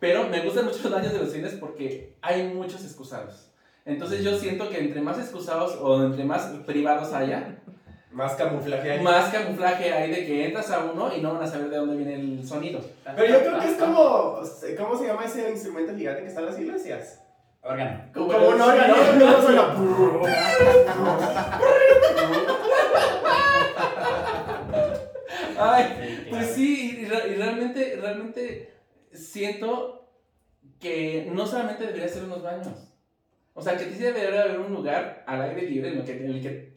Pero me gustan mucho los baños de los cines porque hay muchos excusados. Entonces yo siento que entre más excusados o entre más privados haya, Más camuflaje ahí. más camuflaje hay de que entras a uno y no van a saber de dónde viene el sonido. Pero yo creo que es como... ¿Cómo se llama ese instrumento gigante que está en las iglesias? Órgano. Como, un el- órgano, siento que no solamente debería ser unos baños. O sea, que sí debería haber un lugar al aire libre en el que, en el que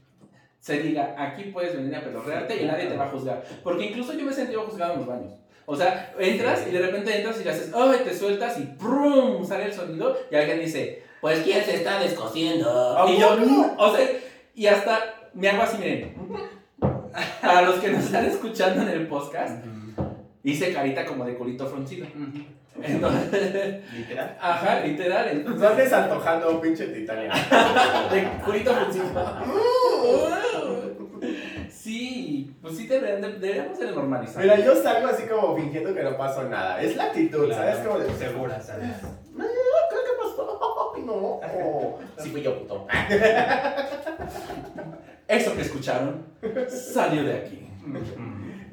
se diga, aquí puedes venir a pedorrearte y nadie te va a juzgar. Porque incluso yo me he sentido juzgado en los baños. O sea, entras y de repente entras y le haces, ¡ay! Te sueltas y ¡prum! sale el sonido y alguien dice, pues ¿quién se está descosiendo? ¿A Y yo, o sea, y hasta me hago así, miren. Para los que nos están escuchando en el podcast, hice carita como de culito fruncido. Entonces, Literal. ajá, literal. Entonces, No andes antojando pinche Titania. de culito fruncido. Sí, pues sí deberíamos de normalizar. Mira, yo salgo así como fingiendo que no pasó nada. Es la actitud, ¿sabes? Como de. Segura, ¿sabes? No, ¿qué qué pasó? No. Sí fui yo, puto. Eso que escucharon salió de aquí.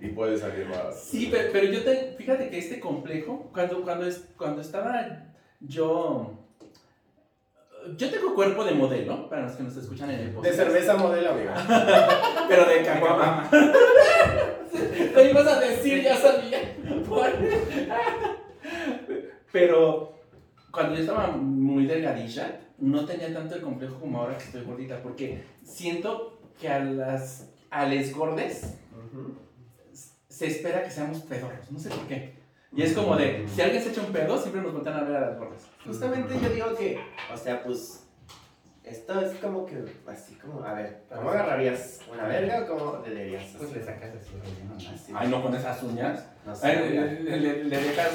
Y puede salir más. Sí, pero, pero yo te, fíjate que este complejo, cuando, cuando, es, cuando estaba yo, yo tengo cuerpo de modelo, para los que nos escuchan en el De podcast. cerveza modelo, amiga. Pero de caguama. Lo ibas a decir, ya sabía. Pero cuando yo estaba muy delgadilla, no tenía tanto el complejo como ahora que estoy gordita, porque siento que a las a les gordes se espera que seamos pedorros, no sé por qué. Y es como de, si alguien se echa un pedo, siempre nos voltean a ver a las gordas. Justamente yo digo que, o sea, pues, esto es como que, así como, a ver, ¿cómo agarrarías una verga o cómo le? Pues le sacas así ¿no? Así. Ay, no con esas uñas. No sé, Ay, le, le- le dejas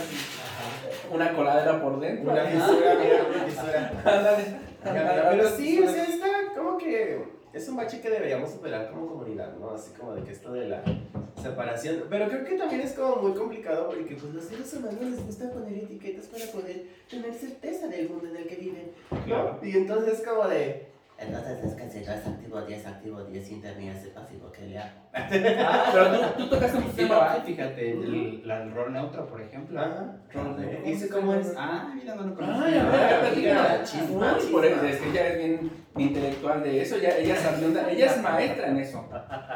una coladera por dentro. Una fisura, mira, una fisura. Ándale. Pero sí, o sea, está como que es un bache que deberíamos superar como comunidad, ¿no? Así como de que esto de la separación. Pero creo que también es como muy complicado porque pues los seres humanos les gusta poner etiquetas para poder tener certeza del mundo en el que viven. ¿no? Claro. Y entonces es como de... Entonces es que si no es activo 10, activo 10, interni es pasivo que le hago. Pero tú, tú tocaste un Sí, tema. fíjate, el, la- el rol neutro, por ejemplo. Ajá. Rol de- Dice cómo es. Ah, mira, no lo Ay, conocía. a ver, Ah, chisma, Uy, por eso, es que ella es bien intelectual de eso, ya, ella, es maestra en eso.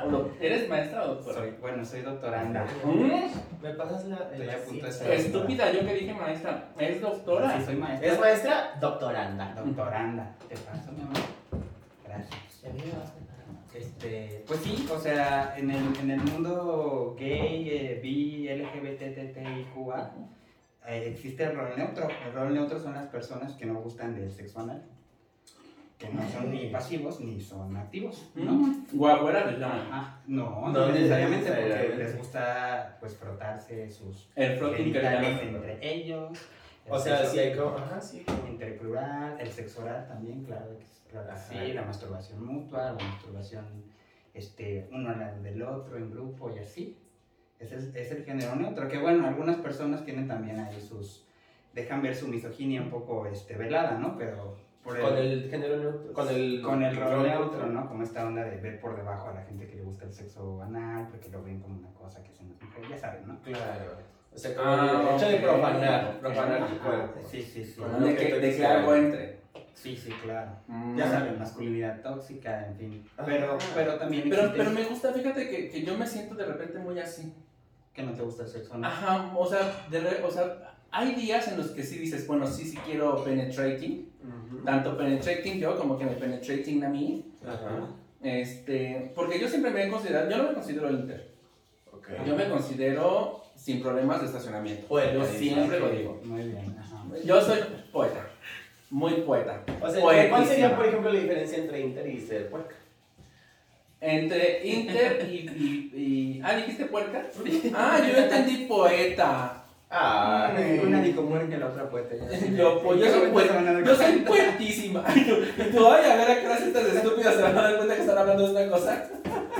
¿O lo- ¿Eres maestra o doctora? Soy, bueno, soy doctoranda. Mm, ¿Me pasas la... Estoy a punto de el- ser- Estúpida, yo que dije maestra, es doctora. Sí, soy maestra. ¿Es maestra? Doctoranda. Doctoranda. ¿Te paso, mi amor? Este, pues sí, o sea, en el, en el mundo gay, eh, bi, LGBTTIQA, eh, existe el rol neutro. El rol neutro son las personas que no gustan del sexo anal, que no son ni pasivos ni son activos, ¿no? Mm, les llaman. Ajá, no, No no necesariamente porque les gusta pues frotarse sus El que le genitales llaman. entre ellos. el O sea, sexo si hay como... Ajá, sí. Interplural, el sexo oral también, claro que sí, que Ajá. sí, la masturbación mutua, la masturbación este, uno al lado del otro en grupo y así. Es el, es el género neutro, que bueno, algunas personas tienen también ahí sus, dejan ver su misoginia un poco este, velada, ¿no? Pero por Con el género neutro. Con el... con el rol neutro, ¿no? Como esta onda de ver por debajo a la gente que le gusta el sexo anal, porque lo ven como una cosa que hacen las mujeres, ya saben, ¿no? Claro. O sea, como Ah, el hecho de profanar. Profanar tu cuerpo. Sí, sí, sí. Con De que, de que algo entre. Sí, sí, claro. Mm. Ya saben, masculinidad tóxica, en fin. Pero, pero también Pero, existe pero me gusta, fíjate que, que yo me siento de repente muy así. que no te gusta el sexo, ¿no? Ajá, o sea, de re- o sea, hay días en los que sí dices, bueno, sí, sí quiero penetrating. Tanto penetrating yo como que me penetrating a mí. Ajá. Este, porque yo siempre me he considerado, yo no me considero inter. Ok. Yo me considero sin problemas de estacionamiento. Poeta, yo siempre lo digo. Muy bien, ajá. Yo soy poeta. Muy poeta. O sea, Poetísima. ¿cuál sería, por ejemplo, la diferencia entre Inter y ser puerca? Entre Inter y, y, y- Ah, ¿dijiste puerca? Ah, yo entendí poeta. Ah, Una dijo muere que la otra poeta. ya. Yo, pues, yo soy, ¿En qué momento se van a dar poet- yo soy cuenta? poetísima. Y tú, y ay, a ver a qué estas estúpidas se van a dar cuenta que están hablando de una cosa.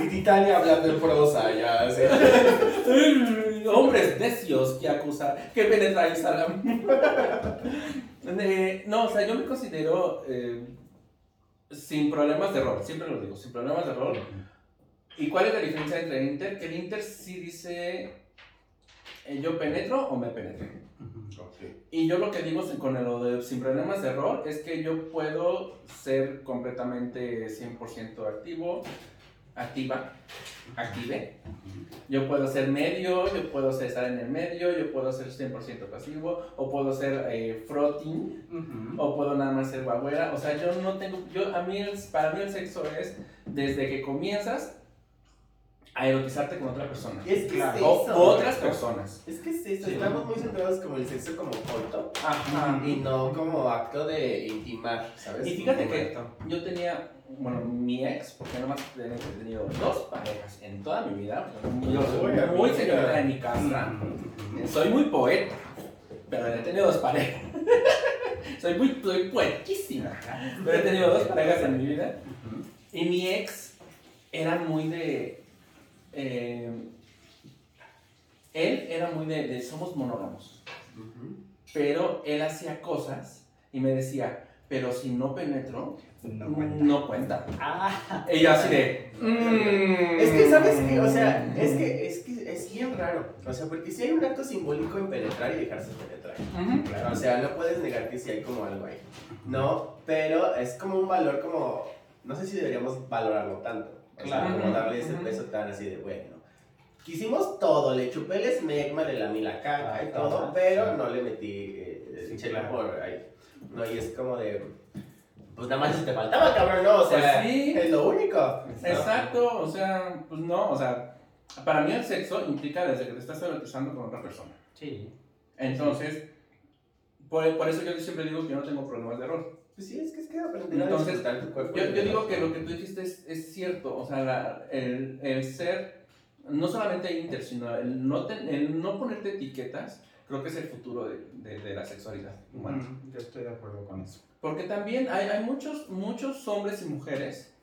Y Titania hablando en prosa, ya. sí. Hombres necios que acusan, que penetráis a la... Eh, no, o sea, yo me considero eh, sin problemas de rol, siempre lo digo, sin problemas de rol. ¿Y cuál es la diferencia entre el Inter? Que el Inter sí dice, eh, yo penetro o me penetro. Ujú. Y yo lo que digo con lo de sin problemas de rol es que yo puedo ser completamente 100% activo, activa, active. Yo puedo ser medio, yo puedo ser estar en el medio, yo puedo ser 100% pasivo, o puedo ser eh, frotting, o puedo nada más ser guagüera. O sea, yo no tengo, yo, a mí el- para mí el sexo es desde que comienzas a erotizarte con otra persona. Y es que Claro. es O eso. otras personas. Es que es eso, Sí. estamos muy centrados como el sexo como coito Ajá. y no como acto de intimar, ¿sabes? Y fíjate que yo tenía bueno, mi ex, porque nomás he tenido dos parejas en toda mi vida, yo soy muy señorita de mi casa, soy muy poeta, pero he tenido dos parejas. soy muy soy poetísima, pero he tenido dos parejas en mi vida. Y mi ex era muy de... eh, él era muy de, de somos monógamos, pero él hacía cosas y me decía, pero si no penetro, No cuenta. no cuenta. Ah, Y yo así de... mm. Es que, ¿sabes qué? O sea, es que, es que es bien raro. O sea, porque si hay un acto simbólico en penetrar y dejarse penetrar. Claro. O sea, no puedes negar que sí hay como algo ahí. No, pero es como un valor como... No sé si deberíamos valorarlo tanto. O sea, como darle ese peso tan así de bueno. Quisimos todo, le chupé el esmegma, le lamí la caca y Ajá, todo, pero sí. no le metí eh, Sí, chela claro. por ahí. No, y es como de... Pues nada más si te faltaba, cabrón, no, o sea, Pues sí. es lo único. Exacto, o sea, pues no, o sea, para mí el sexo implica desde que te estás erotizando con otra persona. Sí. Entonces, por, por eso yo siempre digo que yo no tengo problemas de error. Pues sí, es que es que aprender a Entonces, disfrutar tu cuerpo. Yo, yo digo que lo que tú dijiste es, es cierto, o sea, la- el, el ser, no solamente inter, sino el no, ten- el no ponerte etiquetas, creo que es el futuro de, de- de la sexualidad humana. Yo estoy de acuerdo con eso. Porque también hay, hay muchos, muchos hombres y mujeres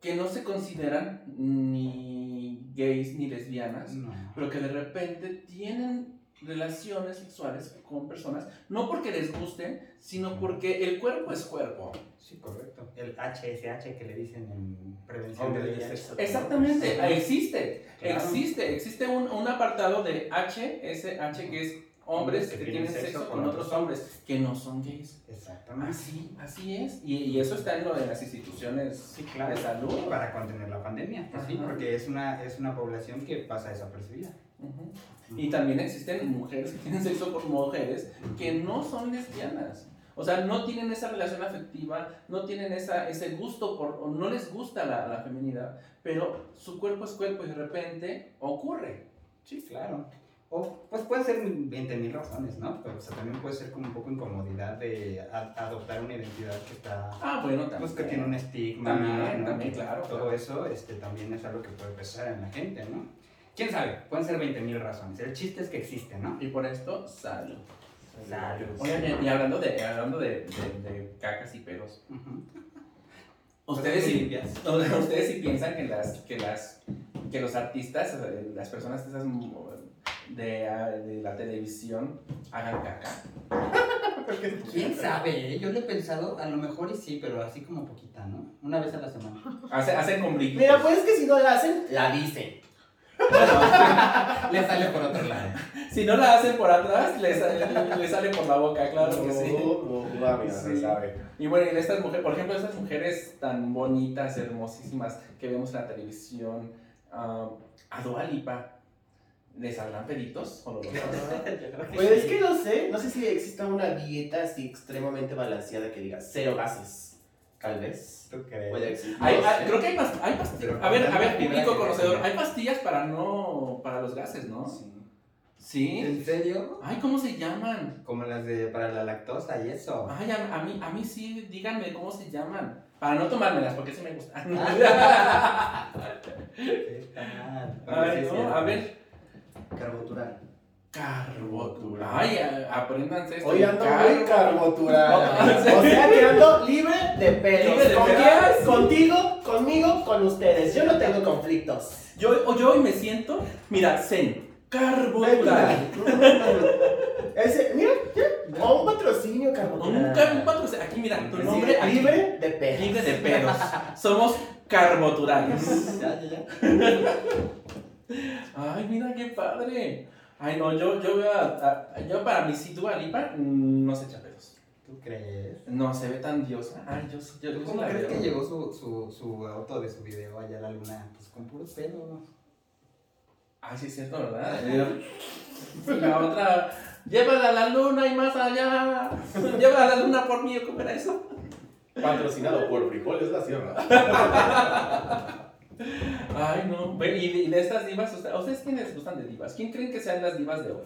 que no se consideran ni gays ni lesbianas, No. pero que de repente tienen relaciones sexuales con personas, no porque les gusten, sino porque el cuerpo es cuerpo. Sí, correcto. El HSH que le dicen en prevención Hombre de sexo. Exactamente, existe, Claro. existe, existe un, un apartado de HSH que es hombres que, tienen sexo con otros hombres que no son gays. Exactamente. Así, así es. Y, y eso está en lo de las instituciones Sí, claro. de salud. Para contener la pandemia. pues sí, porque es una, es una población que pasa desapercibida. Ujú. Y también existen mujeres que tienen sexo con mujeres que no son lesbianas. O sea, no tienen esa relación afectiva, no tienen esa, ese gusto por, o no les gusta la, la feminidad, pero su cuerpo es cuerpo y de repente ocurre. Sí, claro. O pues puede ser 20 mil razones, ¿no? Pero o sea, también puede ser como un poco incomodidad de a- adoptar una identidad que está... Ah, bueno, también. Pues que tiene un estigma, También, ¿no? también, claro, Todo claro. eso este, también es algo que puede pesar en la gente, ¿no? ¿Quién sabe? Pueden ser 20 mil razones. El chiste es que existe, ¿no? Y por esto, salud. Salud. Oigan, y- y hablando de, hablando de, de- de cacas y pedos. ¿ustedes sí, ustedes sí piensan que las, que las, que los artistas, las personas esas de, de la televisión hagan caca? ¿Quién sabe? eh? Yo lo he pensado, a lo mejor y sí, pero así como poquita, ¿no? Una vez a la semana. Hacen, hacen con. Mira, pues es que si no la hacen, la dicen. Le sale por otro lado. Si no la hacen por atrás, le sale, le sale por la boca, claro que sí. No, no, Sí. no sabe. Y bueno, y estas mujeres, por ejemplo, estas mujeres tan bonitas, hermosísimas que vemos en la televisión, ah, a Dua Lipa, ¿les saldrán peditos? ¿O los Pues es que no sé, no sé si exista una dieta así extremadamente balanceada que diga cero gases. Tal vez. ¿Tú crees? Puede existir. Hay- no hay- sé. creo que hay, past- hay pastillas. A ver, a ver, público conocedor, hay pastillas para no, para los gases, ¿no? Sí. ¿Sí? ¿En serio? Ay, ¿cómo se llaman? Como las de para la lactosa y eso. Ay, a, a mí, a mí sí, díganme cómo se llaman. Para no tomármelas, porque sí me gustan. Ay, sí, no, a ver. Carbotural. Carbotura. Ay, apréndanse esto. Hoy ando Carbo- muy sí. O sea que ando libre de pelos. Libre de ¿Con pelos. quién? Contigo, conmigo, con ustedes. Yo no tengo conflictos. Yo, hoy me siento, mira, zen, carbotural. Ese, mira, o un patrocinio carbotural. Un car- un patrocinio. Aquí, mira, tu nombre. Libre, aquí, libre de pelos. libre de pedos. Somos carboturales. Ya, ya, ya. Ay, mira qué padre. Ay, no, yo, yo veo a, a- yo para mi sí, Dua Lipa, mm, no se echa pedos. ¿Tú crees? No, se ve tan diosa. Ay, yo, sí- yo, yo sí ¿Cómo la crees veo. que llegó su, su, su auto de su video allá a la luna? Pues con puros pelos. Ay, sí es cierto, ¿verdad? La otra, llévala a la luna y más allá. Llévala a la luna por mí, ¿cómo era eso? Patrocinado por Frijoles La Sierra. Ay, no. Y de, y de estas divas, ¿ustedes, ¿a ustedes quiénes gustan de divas? ¿Quién creen que sean las divas de hoy?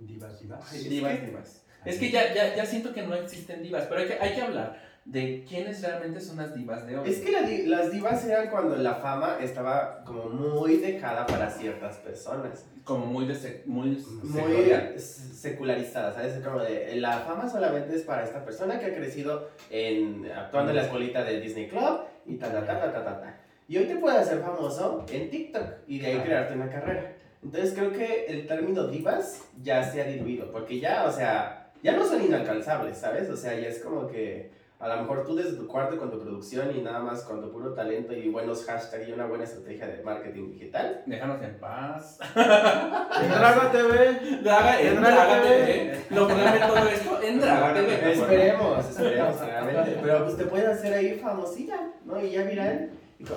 Divas, divas. Ay, es divas, que- divas. Es que ya, ya, ya siento que no existen divas, pero hay que, hay que hablar de quiénes realmente son las divas de hoy. Es que la las divas eran cuando la fama estaba como muy dejada para ciertas personas. Como muy, de muy Muy secularizada, ¿sabes? Como de la fama solamente es para esta persona que ha crecido en, actuando en la escuelita de Disney Club y ta, ta, ta, ta, ta, ta, ta. Y hoy te puedes hacer famoso en TikTok y de ahí Claro. crearte una carrera. Entonces creo que el término divas ya se ha diluido, porque ya, o sea, ya no son inalcanzables, ¿sabes? O sea, ya es como que a lo mejor tú desde tu cuarto con tu producción y nada más con tu puro talento y buenos hashtags y una buena estrategia de marketing digital. Déjanos en paz. En Draga TV. Draga, en Draga TV. TV. Lograrme todo esto en Draga TV. Esperemos, esperemos, claramente. Pero pues te puedes hacer ahí famosilla, ¿no? Y ya viral.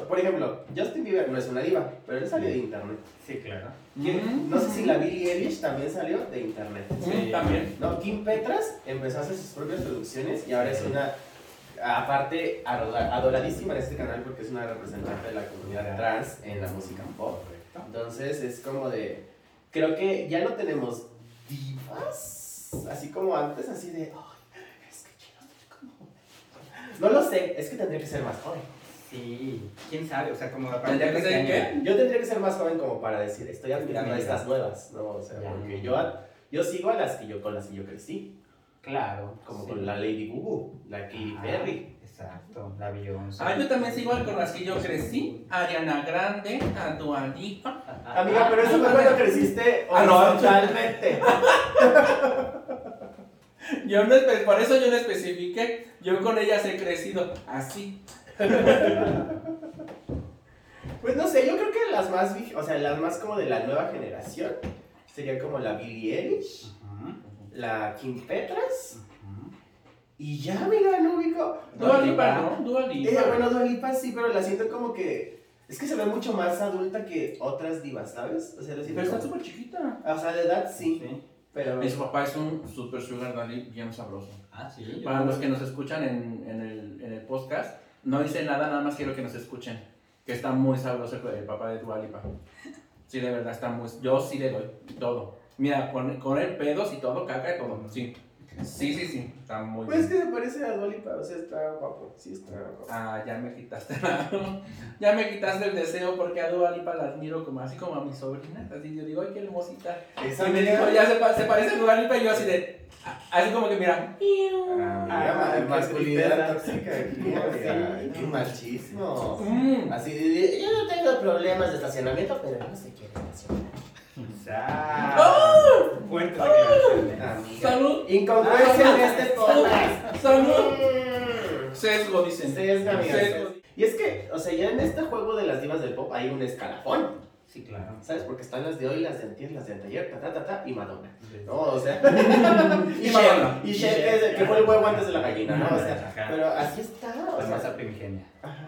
Por ejemplo, Justin Bieber no es una diva, pero él salió de internet. Sí, claro. Mm. No sé si la Billie Eilish también salió de internet. Mm, También. No, Kim Petras empezó a hacer sus propias producciones y ahora es una, aparte, adora- adoradísima en este canal porque es una representante de la comunidad trans en la música pop. Entonces es como de, creo que ya no tenemos divas, así como antes, así de, "Ay, es que no soy como... No lo sé, es que tendría que ser más joven. Sí, quién sabe, o sea, como a ¿Tendría que partir de? Yo tendría que ser más joven como para decir, estoy admirando a estas nuevas, ¿no? O sea, Ya. porque yo, yo sigo a las que yo, con las que yo crecí, Claro. como sí. con la Lady Gugu, la Katy Perry. Exacto, la Beyoncé. Ah, yo también sigo con las que yo crecí. Ariana Grande, a Dua Lipa. Amiga, pero eso fue cuando creciste Ah, horizontalmente. Yo no por eso yo no especifiqué. Yo con ellas he crecido así. Pues no sé, yo creo que las más, o sea, las más como de la nueva generación sería como la Billie Eilish, la Kim Petras y ya, mira, no ubico. Dua Lipa, ¿no? Dua Lipa. Ella, bueno, Dua Lipa sí, pero la siento como que es que se ve mucho más adulta que otras divas, ¿sabes? O sea, la siento Pero está súper chiquita. o sea, de edad sí, Sí. pero Y su papá es un super sugar daddy bien sabroso. Ah, sí. Para los que nos escuchan en, en el, en el podcast, no hice nada, nada más quiero que nos escuchen. Que está muy sabroso el, papá de Dua Lipa. Sí, de verdad, está muy... Yo sí le doy todo. Mira, con, con el pedos y todo, caca y todo. Sí. Sí, sí, sí. Está muy pues es bien. que se parece a Dua Lipa, o sea, está guapo, sí está guapo. Ah, ya me quitaste la- Ya me quitaste el deseo porque a Dua Lipa la admiro como así como a mi sobrina. Así yo digo, ay, qué hermosita. Esa Y me dijo, ya se, pa- se parece a Dua Lipa y yo así de... Así como que mira... Ah, Ah, mira, qué masculinidad tóxica aquí. Qué machismo. Mm. Así de, yo no tengo problemas de estacionamiento, pero no se quiere estacionar. Exacto. Fuertes declaraciones. Salud. Incongruencia en este podcast. Salud. Mm. Sesgo, dicen. Sesgo, amiga, Sesgo. Y es que, o sea, ya en este juego de las divas del pop hay un escalafón. Sí, claro. ¿Sabes? Porque están las de hoy, las de antier, las de anteayer, ta, ta, ta, ta, y Madonna. No, o sea. Y Madonna. Y Cher, que, que fue el huevo antes de la gallina, ¿no? O sea, pero así está, o La sea. masa primigenia. Ajá.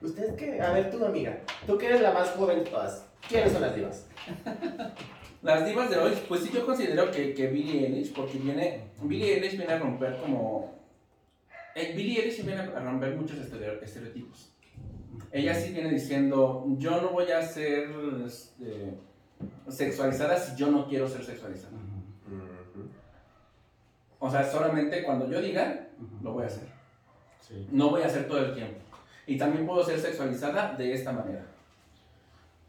¿Usted qué? A ver, tú, amiga. Tú que eres la más joven de todas. ¿Quiénes son las divas? Las divas de hoy, pues sí yo considero que, que Billie Eilish, porque viene, Billie Eilish viene a romper como, eh, Billie Eilish viene a romper muchos estereo- estereotipos. Ella sí viene diciendo, yo no voy a ser este, sexualizada si yo no quiero ser sexualizada. O sea, solamente cuando yo diga, lo voy a hacer. Sí. No voy a hacer todo el tiempo. Y también puedo ser sexualizada de esta manera.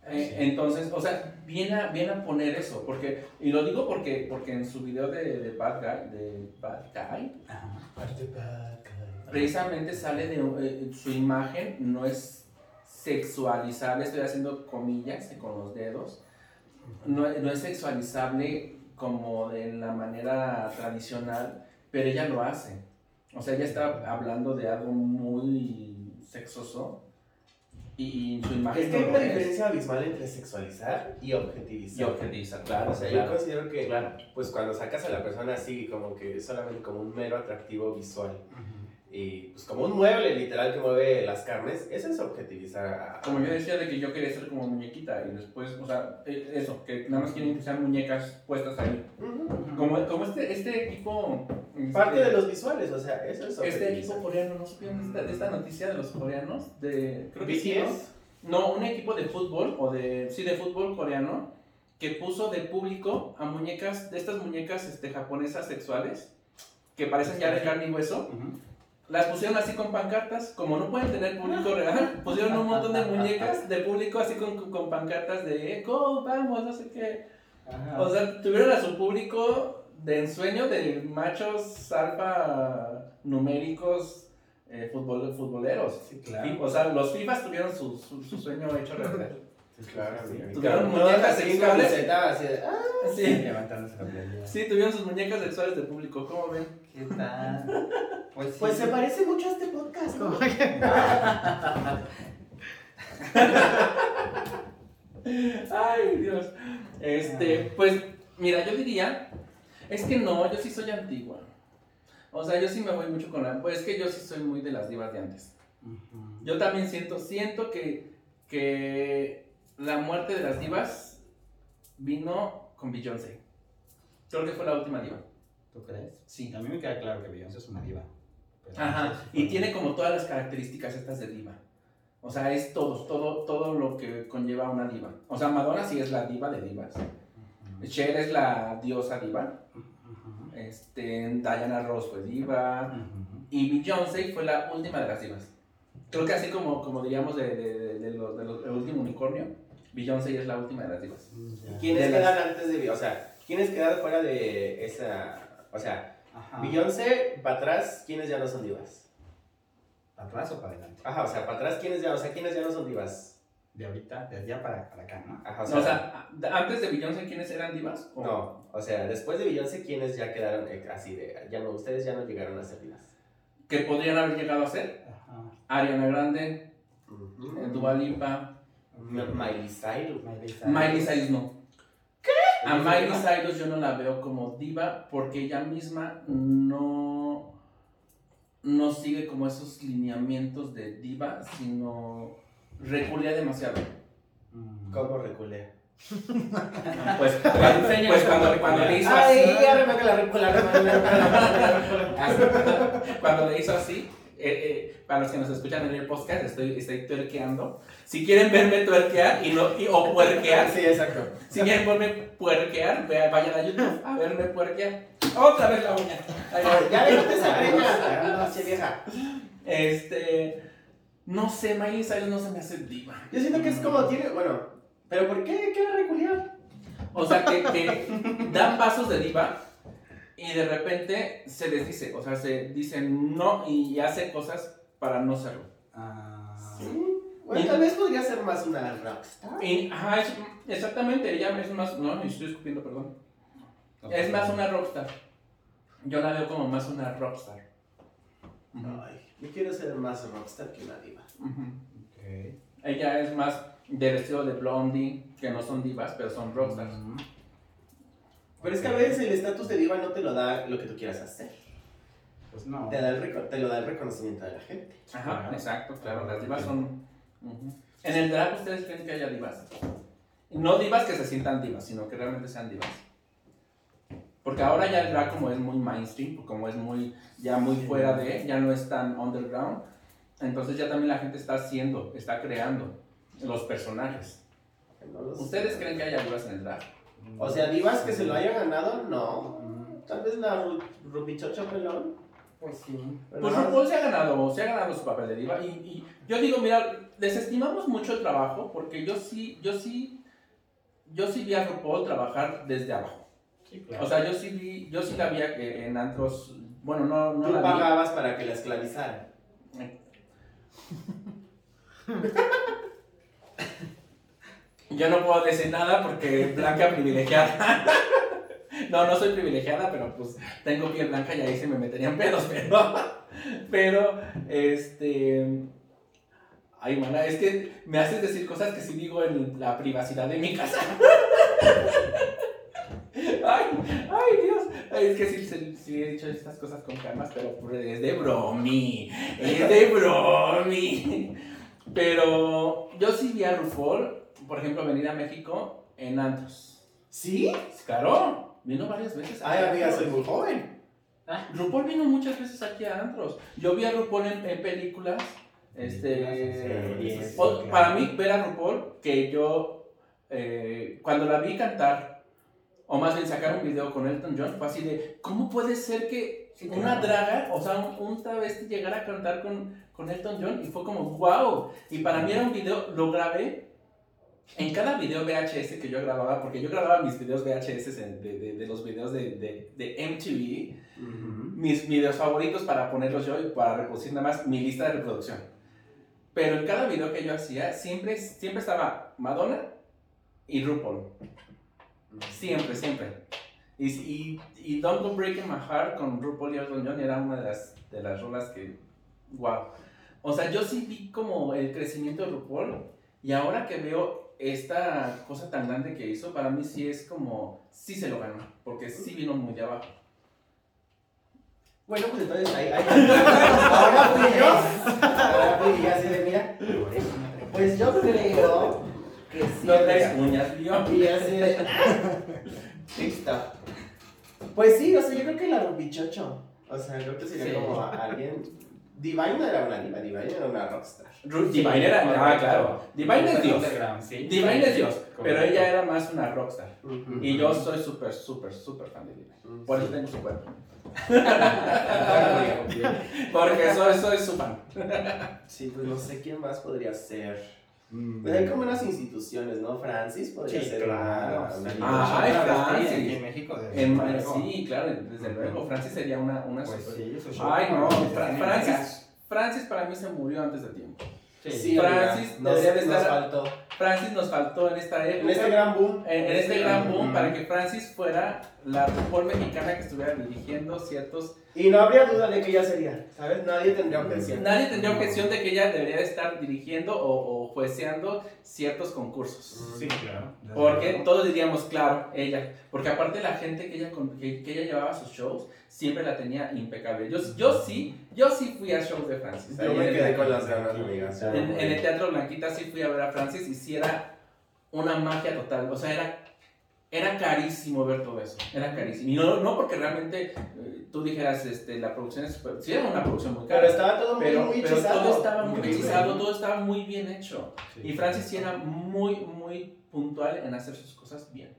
Eh, Sí. Entonces, o sea, viene a, viene a poner eso, porque, y lo digo porque, porque en su video de, de Bad Guy, de Bad Guy, precisamente sale de, eh, su imagen no es sexualizable, estoy haciendo comillas con los dedos, no, no es sexualizable como de la manera tradicional, pero ella lo hace. O sea, ella está hablando de algo muy sexoso y, su imagen Es que hay una es. diferencia abismal entre sexualizar y objetivizar. Y objetiza, claro, O sea, claro. yo considero que, Claro. pues cuando sacas a la persona así, como que solamente como un mero atractivo visual, Ujú. Y pues como un mueble literal que mueve las carnes, eso es objetivizar a... Como yo decía de que yo quería ser como muñequita y después, o sea, eh, eso, que nada más quieren que sean muñecas puestas ahí. Como, como este, este equipo... Parte este- de los visuales, o sea, eso es Este equipo coreano, ¿no supieron de esta, de esta noticia de los coreanos? De, creo que sí, ¿no? No, un equipo de fútbol, o de, sí, de fútbol coreano, que puso de público a muñecas, de estas muñecas este, japonesas sexuales, que parecen ya de carne y hueso. Las pusieron así con pancartas, como no pueden tener público real, pusieron un montón de muñecas de público así con, con pancartas de go, vamos, no sé qué. Ajá. O sea, tuvieron a su público de ensueño de machos alfa numéricos eh, futbol- futboleros. Sí, claro. Y, O sea, los FIFAs tuvieron su, su, su sueño hecho realidad. Sí, claro, amiga. Tuvieron No, muñecas sexuales. así de, ah, Sí, Levantándose la playera. sí, tuvieron sus muñecas sexuales de público, ¿cómo ven? ¿Qué tal? Pues, sí. Pues se parece mucho a este podcast, ¿no? Ay, Dios. Este, pues, mira, yo diría, es que no, yo sí soy antigua. O sea, yo sí me voy mucho con la, pues es que yo sí soy muy de las divas de antes. Yo también siento, siento que, que la muerte de las divas vino con Beyoncé. Creo que fue la última diva. ¿Tú crees? Sí. A mí me queda claro que Beyoncé es una diva. Ajá, y tiene como todas las características estas de diva. O sea, es todo, todo, todo lo que conlleva una diva. O sea, Madonna sí es la diva de divas. Cher es la diosa diva. Este, Diana Ross fue diva. Ujú. Y Beyoncé fue la última de las divas. Creo que así como, como diríamos de, de, de, de los, los- del último unicornio, Beyoncé es la última de las divas. Ya. ¿Quiénes De las- quedan antes de O sea, ¿quiénes quedan fuera de esa. O sea, Ajá. Beyoncé, para atrás, ¿quiénes ya no son divas? ¿Para atrás o para adelante? Ajá, o sea, para atrás, ¿quiénes ya, o sea, ¿quiénes ya no son divas? De ahorita, de allá para, para acá, ¿no? Ajá, o O sea, sea, a- antes de Beyoncé, ¿quiénes eran divas? ¿O- no, o sea, después de Beyoncé, ¿quiénes ya quedaron eh, así de, ya no, ustedes ya no llegaron a ser divas? Que podrían haber llegado a ser Ajá. Ariana Grande, Ujú. eh, Dua Lipa, Miley Cyrus. Miley Cyrus. Miley Cyrus no. A Miley Cyrus yo no la veo como diva porque ella misma no, no sigue como esos lineamientos de diva, sino reculea demasiado. Mm. ¿Cómo reculé? Pues, cuando, pues cuando, cuando le hizo Ay, así, ya remanga la cuando le hizo así, eh, eh, para los que nos escuchan en el podcast, estoy, estoy tuerqueando. Si quieren verme tuerquear y no, y- o puerquear, Sí, exacto. Si quieren verme puerquear, vayan a YouTube a verme puerquear. Otra vez la uña. Va. Ya déjate esa greña, vieja. Este. No sé, Miley Cyrus no se me hace diva. Yo siento que es como tiene, bueno, pero ¿por qué quiere reculiar? O sea, que, que dan pasos de diva y de repente se les dice, o sea, se dicen no y hace cosas para no serlo. Ah. Sí. Bueno, tal vez podría ser más una rockstar. Y, ajá, es- exactamente, ella es más. No, estoy escupiendo, perdón. Es más una rockstar. Yo la veo como más una rockstar. Ay, yo quiero ser más rockstar que una diva. Ella es más del estilo de Blondie, que no son divas, pero son rockstars. Ujú. Pero es que a veces el estatus de diva no te lo da lo que tú quieras hacer. Pues no. Te, da el reco- te lo da el reconocimiento de la gente. Ajá, Claro. exacto, claro. Las divas son. En el drag, ¿ustedes creen que haya divas? No divas que se sientan divas, sino que realmente sean divas. Porque ahora ya el drag, como es muy mainstream, como es muy ya muy fuera de, ya no es tan underground, entonces ya también la gente está haciendo, está creando los personajes. ¿Ustedes creen que haya divas en el drag? O sea, divas que se lo hayan ganado, no. Tal vez la Ru- Rubichocho pelón. Pues sí. Pues RuPaul se ha ganado, se ha ganado su papel de diva y, y yo digo, mira, desestimamos mucho el trabajo porque yo sí, yo sí, yo sí vi a RuPaul trabajar desde abajo. Sí, claro. O sea, yo sí vi, yo sí la vi en antros, bueno, no, no Tú la vi. pagabas para que la esclavizaran. Yo no puedo decir nada porque blanca privilegiada. No, no soy privilegiada, pero pues tengo piel blanca y ahí se me meterían pedos, pero, pero, este, ay, mana, es que me haces decir cosas que sí digo en la privacidad de mi casa. Ay, ay, Dios. Es que sí, sí, sí he dicho estas cosas con calmas, pero pues, es de bromi, es de bromi. Pero yo sí vi a RuPaul, por ejemplo, venir a México en antros. ¿Sí? Claro, vino varias veces. Ay, amiga, antros. soy muy joven. RuPaul vino muchas veces aquí a antros. Yo vi a RuPaul en, en películas. Este, o- para mí, ver a RuPaul, que yo eh, cuando la vi cantar, o más bien sacar un video con Elton John, fue así de, ¿cómo puede ser que una draga, o sea, un, un travesti llegara a cantar con, con Elton John? Y fue como, wow. Y para mí era un video, lo grabé en cada video VHS que yo grababa, porque yo grababa mis videos VHS en- de, de- de los videos de, de, de MTV, mis videos favoritos para ponerlos yo y para reproducir nada más mi lista de reproducción. Pero en cada video que yo hacía, siempre, siempre estaba Madonna y RuPaul. Siempre, siempre. Y, y, y Don't Go Breaking My Heart con RuPaul y Elton John era una de las, de las rolas que, wow. O sea, yo sí vi como el crecimiento de RuPaul y ahora que veo esta cosa tan grande que hizo, para mí sí es como, sí se lo ganó, porque sí vino muy de abajo. Bueno, pues entonces ahí, ahí. Ahora fui yo. Ahora fui yo, así de mira. Pues yo creo que sí. No traes uñas, Leo. Y así de. Listo. Pues sí, o sea, yo creo que la bichocho. O sea, creo que sería Sí. como a- alguien. Divine no era una diva, Divine era una rockstar. Ru- Divine era, ah, claro. Divine es Dios. Divine es Dios, pero ella era más una rockstar. Y yo soy súper, súper, súper fan de Divine. Por eso tengo su cuerpo. Porque soy, soy su fan. Sí, pues no sé quién más podría ser. Mm. Pues hay como unas instituciones, ¿no? Francis podría Sí, ser claro. una. Ah, Francis. En En- sí, claro, desde luego. Francis sería una, una Pues sí. Ay, no, Fra- Francis. Francis para mí se murió antes de tiempo. Sí. Francis nos, debería de nos estar- faltó. Francis nos faltó en esta época. En este gran boom. en, en este gran boom para que Francis fuera la RuPaul mexicana que estuviera dirigiendo ciertos... Y no habría duda de que ella sería, ¿sabes? Nadie tendría objeción. Nadie tendría objeción de que ella debería de estar dirigiendo o, o jueceando ciertos concursos. Sí, claro. Porque todos diríamos, claro, ella. Porque aparte la gente que ella, que ella llevaba a sus shows siempre la tenía impecable. Yo, yo sí, yo sí fui a shows de Francis. Yo me el- quedé con las ganas, amiga. o sea, En, en el Teatro Blanquita sí fui a ver a Francis y sí era una magia total. O sea, era, era carísimo ver todo eso. Era carísimo. Y no, no porque realmente eh, tú dijeras, este, la producción es super- Sí, era una producción muy cara. Pero estaba todo muy, pero, muy pero hechizado. todo estaba muy Muy hechizado, bien. todo estaba muy bien hecho. Sí, Y Francis sí era muy, muy puntual en hacer sus cosas bien.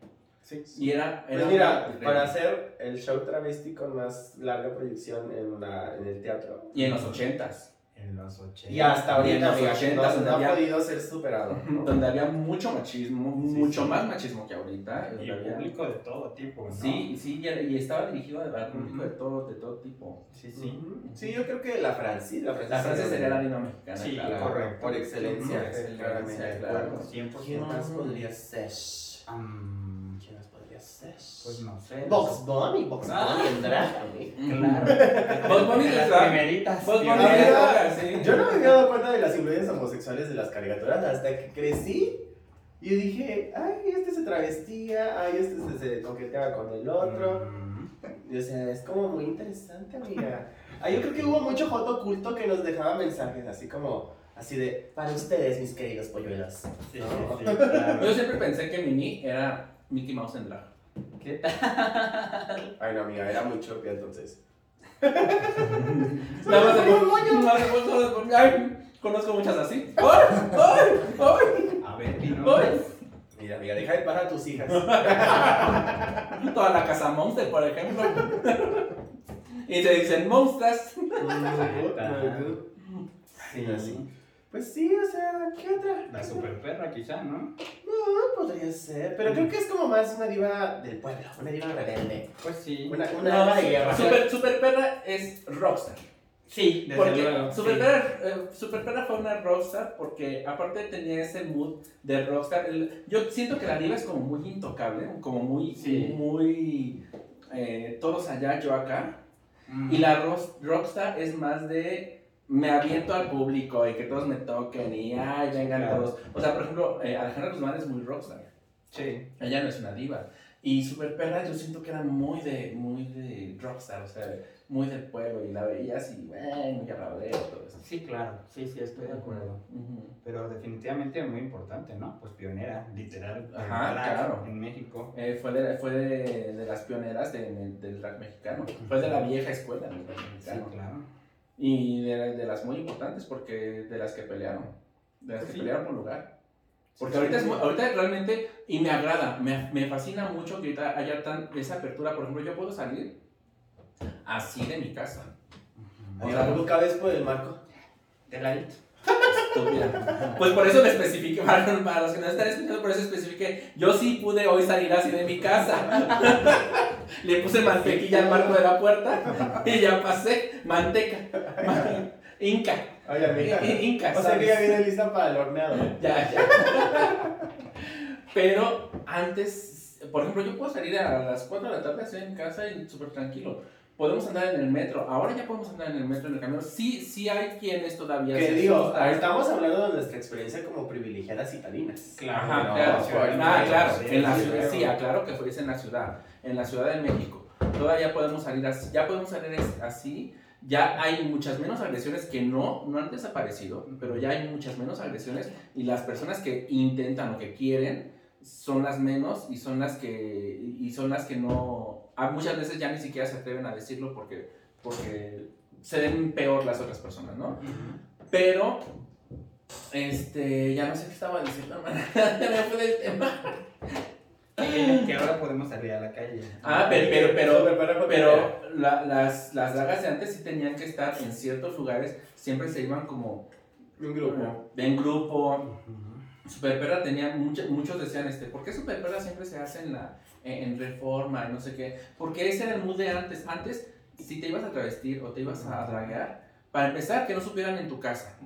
Sí. Y era... Pues era mira, una- para hacer el show travesti con más larga proyección en, la, en el teatro. Y en los ochentas, En los 80. Y hasta Y en ahorita, los amiga, 80s no, donde no ha había- podido ser superado. ¿no? donde había mucho machismo, Sí, mucho sí. más machismo que ahorita. Y había- público de todo tipo, ¿no? Sí, sí, y, y estaba dirigido al público de todo, de todo tipo. Sí, sí. Sí, yo creo que la Francis. La Francia sería la diva mexicana. Sí, claro. correcto. Por excelencia. Por excelencia, claramente. claro. Bueno, 100%. ¿Quién más podría ser? ¿Quién ser? pues no sé. Box Bunny, Box Ah. Bunny en drag. Claro. Vos Bunny las primeritas. Vos Bunny sí. Yo no me había dado cuenta de las influencias homosexuales de las caricaturas hasta que crecí. Y dije, ay, este se travestía, ay, este se, se coqueteaba con el otro. Mm, Y, o sea, es como muy interesante, amiga. Ah, yo creo que hubo mucho joto oculto que nos dejaba mensajes así como, así de, para ustedes, mis queridos polluelos. Sí, ¿no? sí, claro. Yo siempre pensé que Mimi era Mickey Mouse en drag. Ay, no, amiga, era muy chopia entonces. Nada más Ay, conozco muchas así. ¡Ay! ¡Ay! ¡Ay! A ver. ¡Ay! Mira, amiga, deja de pasar a tus hijas. Toda la casa Monster, por ejemplo. Y te dicen monstras. Sí, así. Pues sí, o sea, ¿qué otra? La super perra, quizá, ¿no? No, podría ser. Pero creo que es como más una diva del pueblo, una diva rebelde. Pues sí. Una, una No, dama de guerra. Super, Super Perra es rockstar. Sí, desde Porque luego. Super, sí. Perra, eh, Super Perra fue una rockstar porque aparte tenía ese mood de rockstar. El- yo siento que la diva es como muy intocable, como muy, Sí. muy eh, todos allá, yo acá. Mm. Y la ros- rockstar es más de me aviento al público y que todos me toquen y ay, vengan Claro. todos. O sea, por ejemplo, eh, Alejandra Guzmán es muy rockstar. Sí. Ella no es una diva. Y Super Perra yo siento que era muy de, muy de rockstar, o sea, muy del pueblo. Y la veías y, bueno, muy arrablero, todo eso. Sí, claro. Sí, sí, estoy de acuerdo. Ujú. Pero definitivamente muy importante, ¿no? Pues pionera, literal. Ajá, claro. En México. Eh, fue de, fue de, de las pioneras de- del drag mexicano. Fue de la vieja escuela del Sí, mexicano. claro. Y de, de las muy importantes porque de las que pelearon. De las Pues que sí. pelearon por lugar. Porque ahorita, es, mu- ahorita realmente, y me agrada, me, me fascina mucho que ahorita haya tan, esa apertura. Por ejemplo, yo puedo salir así de mi casa. O sea, ¿Algo cabes por el marco? De ladito. Estúpida. Pues por eso le especifiqué, para, para los que no están escuchando, por eso especifiqué. Yo sí pude hoy salir así de mi casa. Le puse mantequilla al marco de la puerta y ya pasé. Manteca. Ma- Inca. Oye, amiga. Inca. O sea que ya viene lista para el horneado. Ya, ya. Pero antes, por ejemplo, yo puedo salir a las 4 de la tarde así en casa y súper tranquilo. Podemos andar en el metro. Ahora ya podemos andar en el metro, en el camión. Sí, sí hay quienes todavía Que digo, estamos hablando de nuestra experiencia como privilegiadas italianas. Ajá, No, claro. sí, Ah, claro. sí, En la ciudad, claro. sí, aclaro que fuese en la ciudad. En la Ciudad de México. Todavía podemos salir así. Ya podemos salir así. Ya hay muchas menos agresiones que no, no han desaparecido, pero ya hay muchas menos agresiones y las personas que intentan o que quieren son las menos y son las que y son las que no ah, muchas veces ya ni siquiera se atreven a decirlo porque porque se ven peor las otras personas, ¿no? Pero este ya no sé qué estaba diciendo, hermana. Ya me fui del tema. Que, ahora podemos salir a la calle. Ah, pero pero pero. Pero la- las, las dragas de antes sí tenían que estar en ciertos lugares, siempre se iban como Un grupo. en grupo. Perra tenía, muchos muchos decían, este, ¿por qué Super Perra siempre se hace en, la, en, reforma y no sé qué? Porque ese era el mood de antes. Antes, si te ibas a travestir o te ibas a draguear, para empezar, que no supieran en tu casa.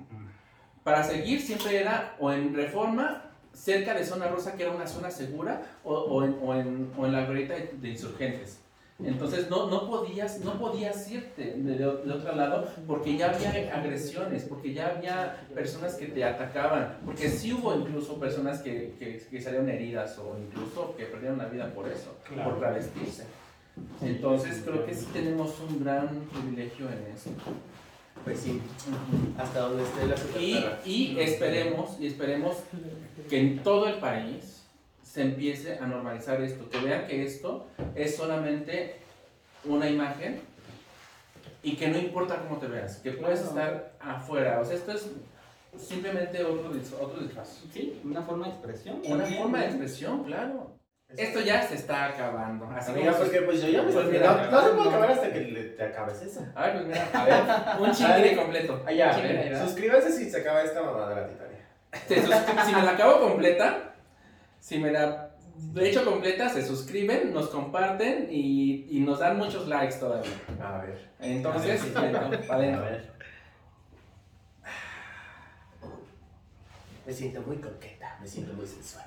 Para seguir, siempre era o en reforma, cerca de Zona Rosa, que era una zona segura, o, o en, o, en, o en la glorieta de, de insurgentes. Entonces no, no, podías, no podías irte de, de- de otro lado porque ya había agresiones, porque ya había personas que te atacaban, porque sí hubo incluso personas que, que, que salieron heridas o incluso que perdieron la vida por eso, por travestirse. Entonces creo que sí tenemos un gran privilegio en eso. Pues sí, hasta donde esté la super Y, y esperemos, y esperemos que en todo el país se empiece a normalizar esto, que vean que esto es solamente una imagen y que no importa cómo te veas, que puedes estar afuera, o sea, esto es simplemente otro, otro disfraz. Sí, una forma de expresión. Una también, forma de expresión, claro. Esto ya se está acabando. Así Amiga, como porque pues yo ya me Pues mira, no, no se puede acabar hasta que le- te acabes eso. Ay, pues mira, a ver, un chingue completo. Allá, chingue, ¿verdad? suscríbanse si se acaba esta mamada de la Titania. Si me la acabo completa, si me la he hecho completa, se suscriben, nos comparten y, y nos dan muchos likes todavía. A ver. Entonces, bueno, pa' A adentro. ver. Me siento muy coqueta, me siento muy sensual.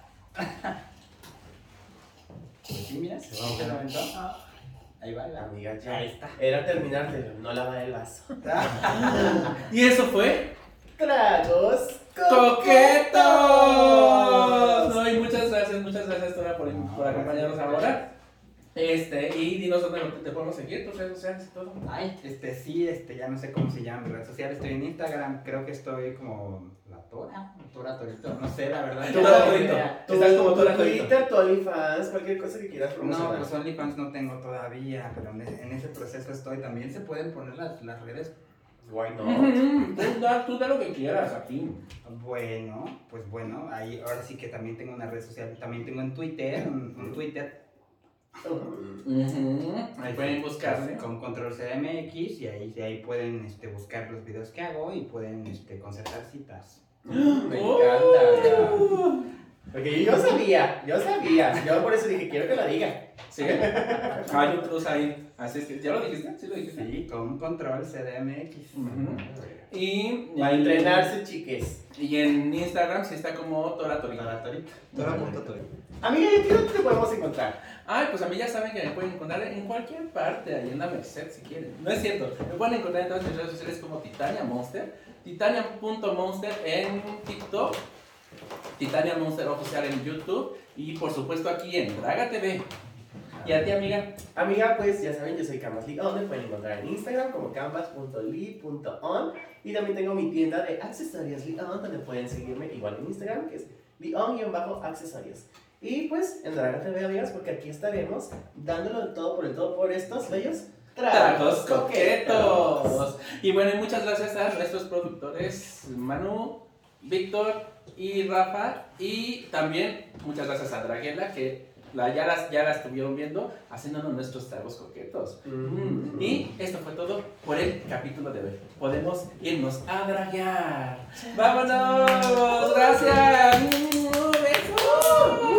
Pues sí, mira, se va a la ventana. Ahí va, va. Amiga, ya. Ahí está. Era terminarte, no lavar el vaso. Y eso fue Tragos Coquetos. No, y muchas gracias, muchas gracias Tora por, por acompañarnos ahora. Este, y dinos dónde te podemos seguir, tus redes sociales y todo. Ay, este sí, este, ya no sé cómo se llama mi red social. Estoy en Instagram, creo que estoy como la Tora, Tora Torito, no sé, la verdad. Tora no Torito. Estás como Tora Torito. Twitter, tu OnlyFans, cualquier cosa que quieras No, promocionar. pues OnlyFans no tengo todavía, pero en ese, en ese proceso estoy. También se pueden poner las, las redes. Why not? Tú da, tú da lo que quieras aquí. Bueno, pues bueno, ahí ahora sí que también tengo una red social. También tengo en Twitter, un, un Twitter Ahí pueden buscarle. con control CDMX y ahí, y ahí pueden este, buscar los videos que hago y pueden este, concertar citas. Me Oh. encanta. Porque yo sabía, yo sabía. Yo por eso dije, quiero que la diga. Sí. Hay otros ahí. Así es que, ¿ya lo dijiste? Sí lo dijiste. Sí, con control CDMX. Y, Para entrenarse, chiques. y en Instagram sí está como Tora Torito. Para Torito. Tora.torito. Amiga, ¿y a dónde te podemos encontrar? Ay, pues a mí ya saben que me pueden encontrar en cualquier parte, ahí en la Merced si quieren. No es cierto, me pueden encontrar en todas mis redes sociales como Titania Monster, Titania.monster en TikTok, Titania Monster Oficial en YouTube y por supuesto aquí en Draga TV. ¿Y a ti, amiga? Amiga, pues ya saben, yo soy Canvas Lee On, me pueden encontrar en Instagram como canvas.lee.on y también tengo mi tienda de accesorios Lee On, donde pueden seguirme igual en Instagram, que es leon-accesorios. Y pues en Draga TV, amigas, porque aquí estaremos dándolo todo por el todo por estos bellos Tragos coquetos. Y bueno, muchas gracias a nuestros productores Manu, Víctor, y Rafa. Y también muchas gracias a Draguela que la, ya, las, ya la estuvieron viendo haciéndonos nuestros tragos coquetos. Y esto fue todo por el capítulo de hoy. Podemos irnos a draguear. ¡Vámonos! ¡Gracias! ¡Un beso!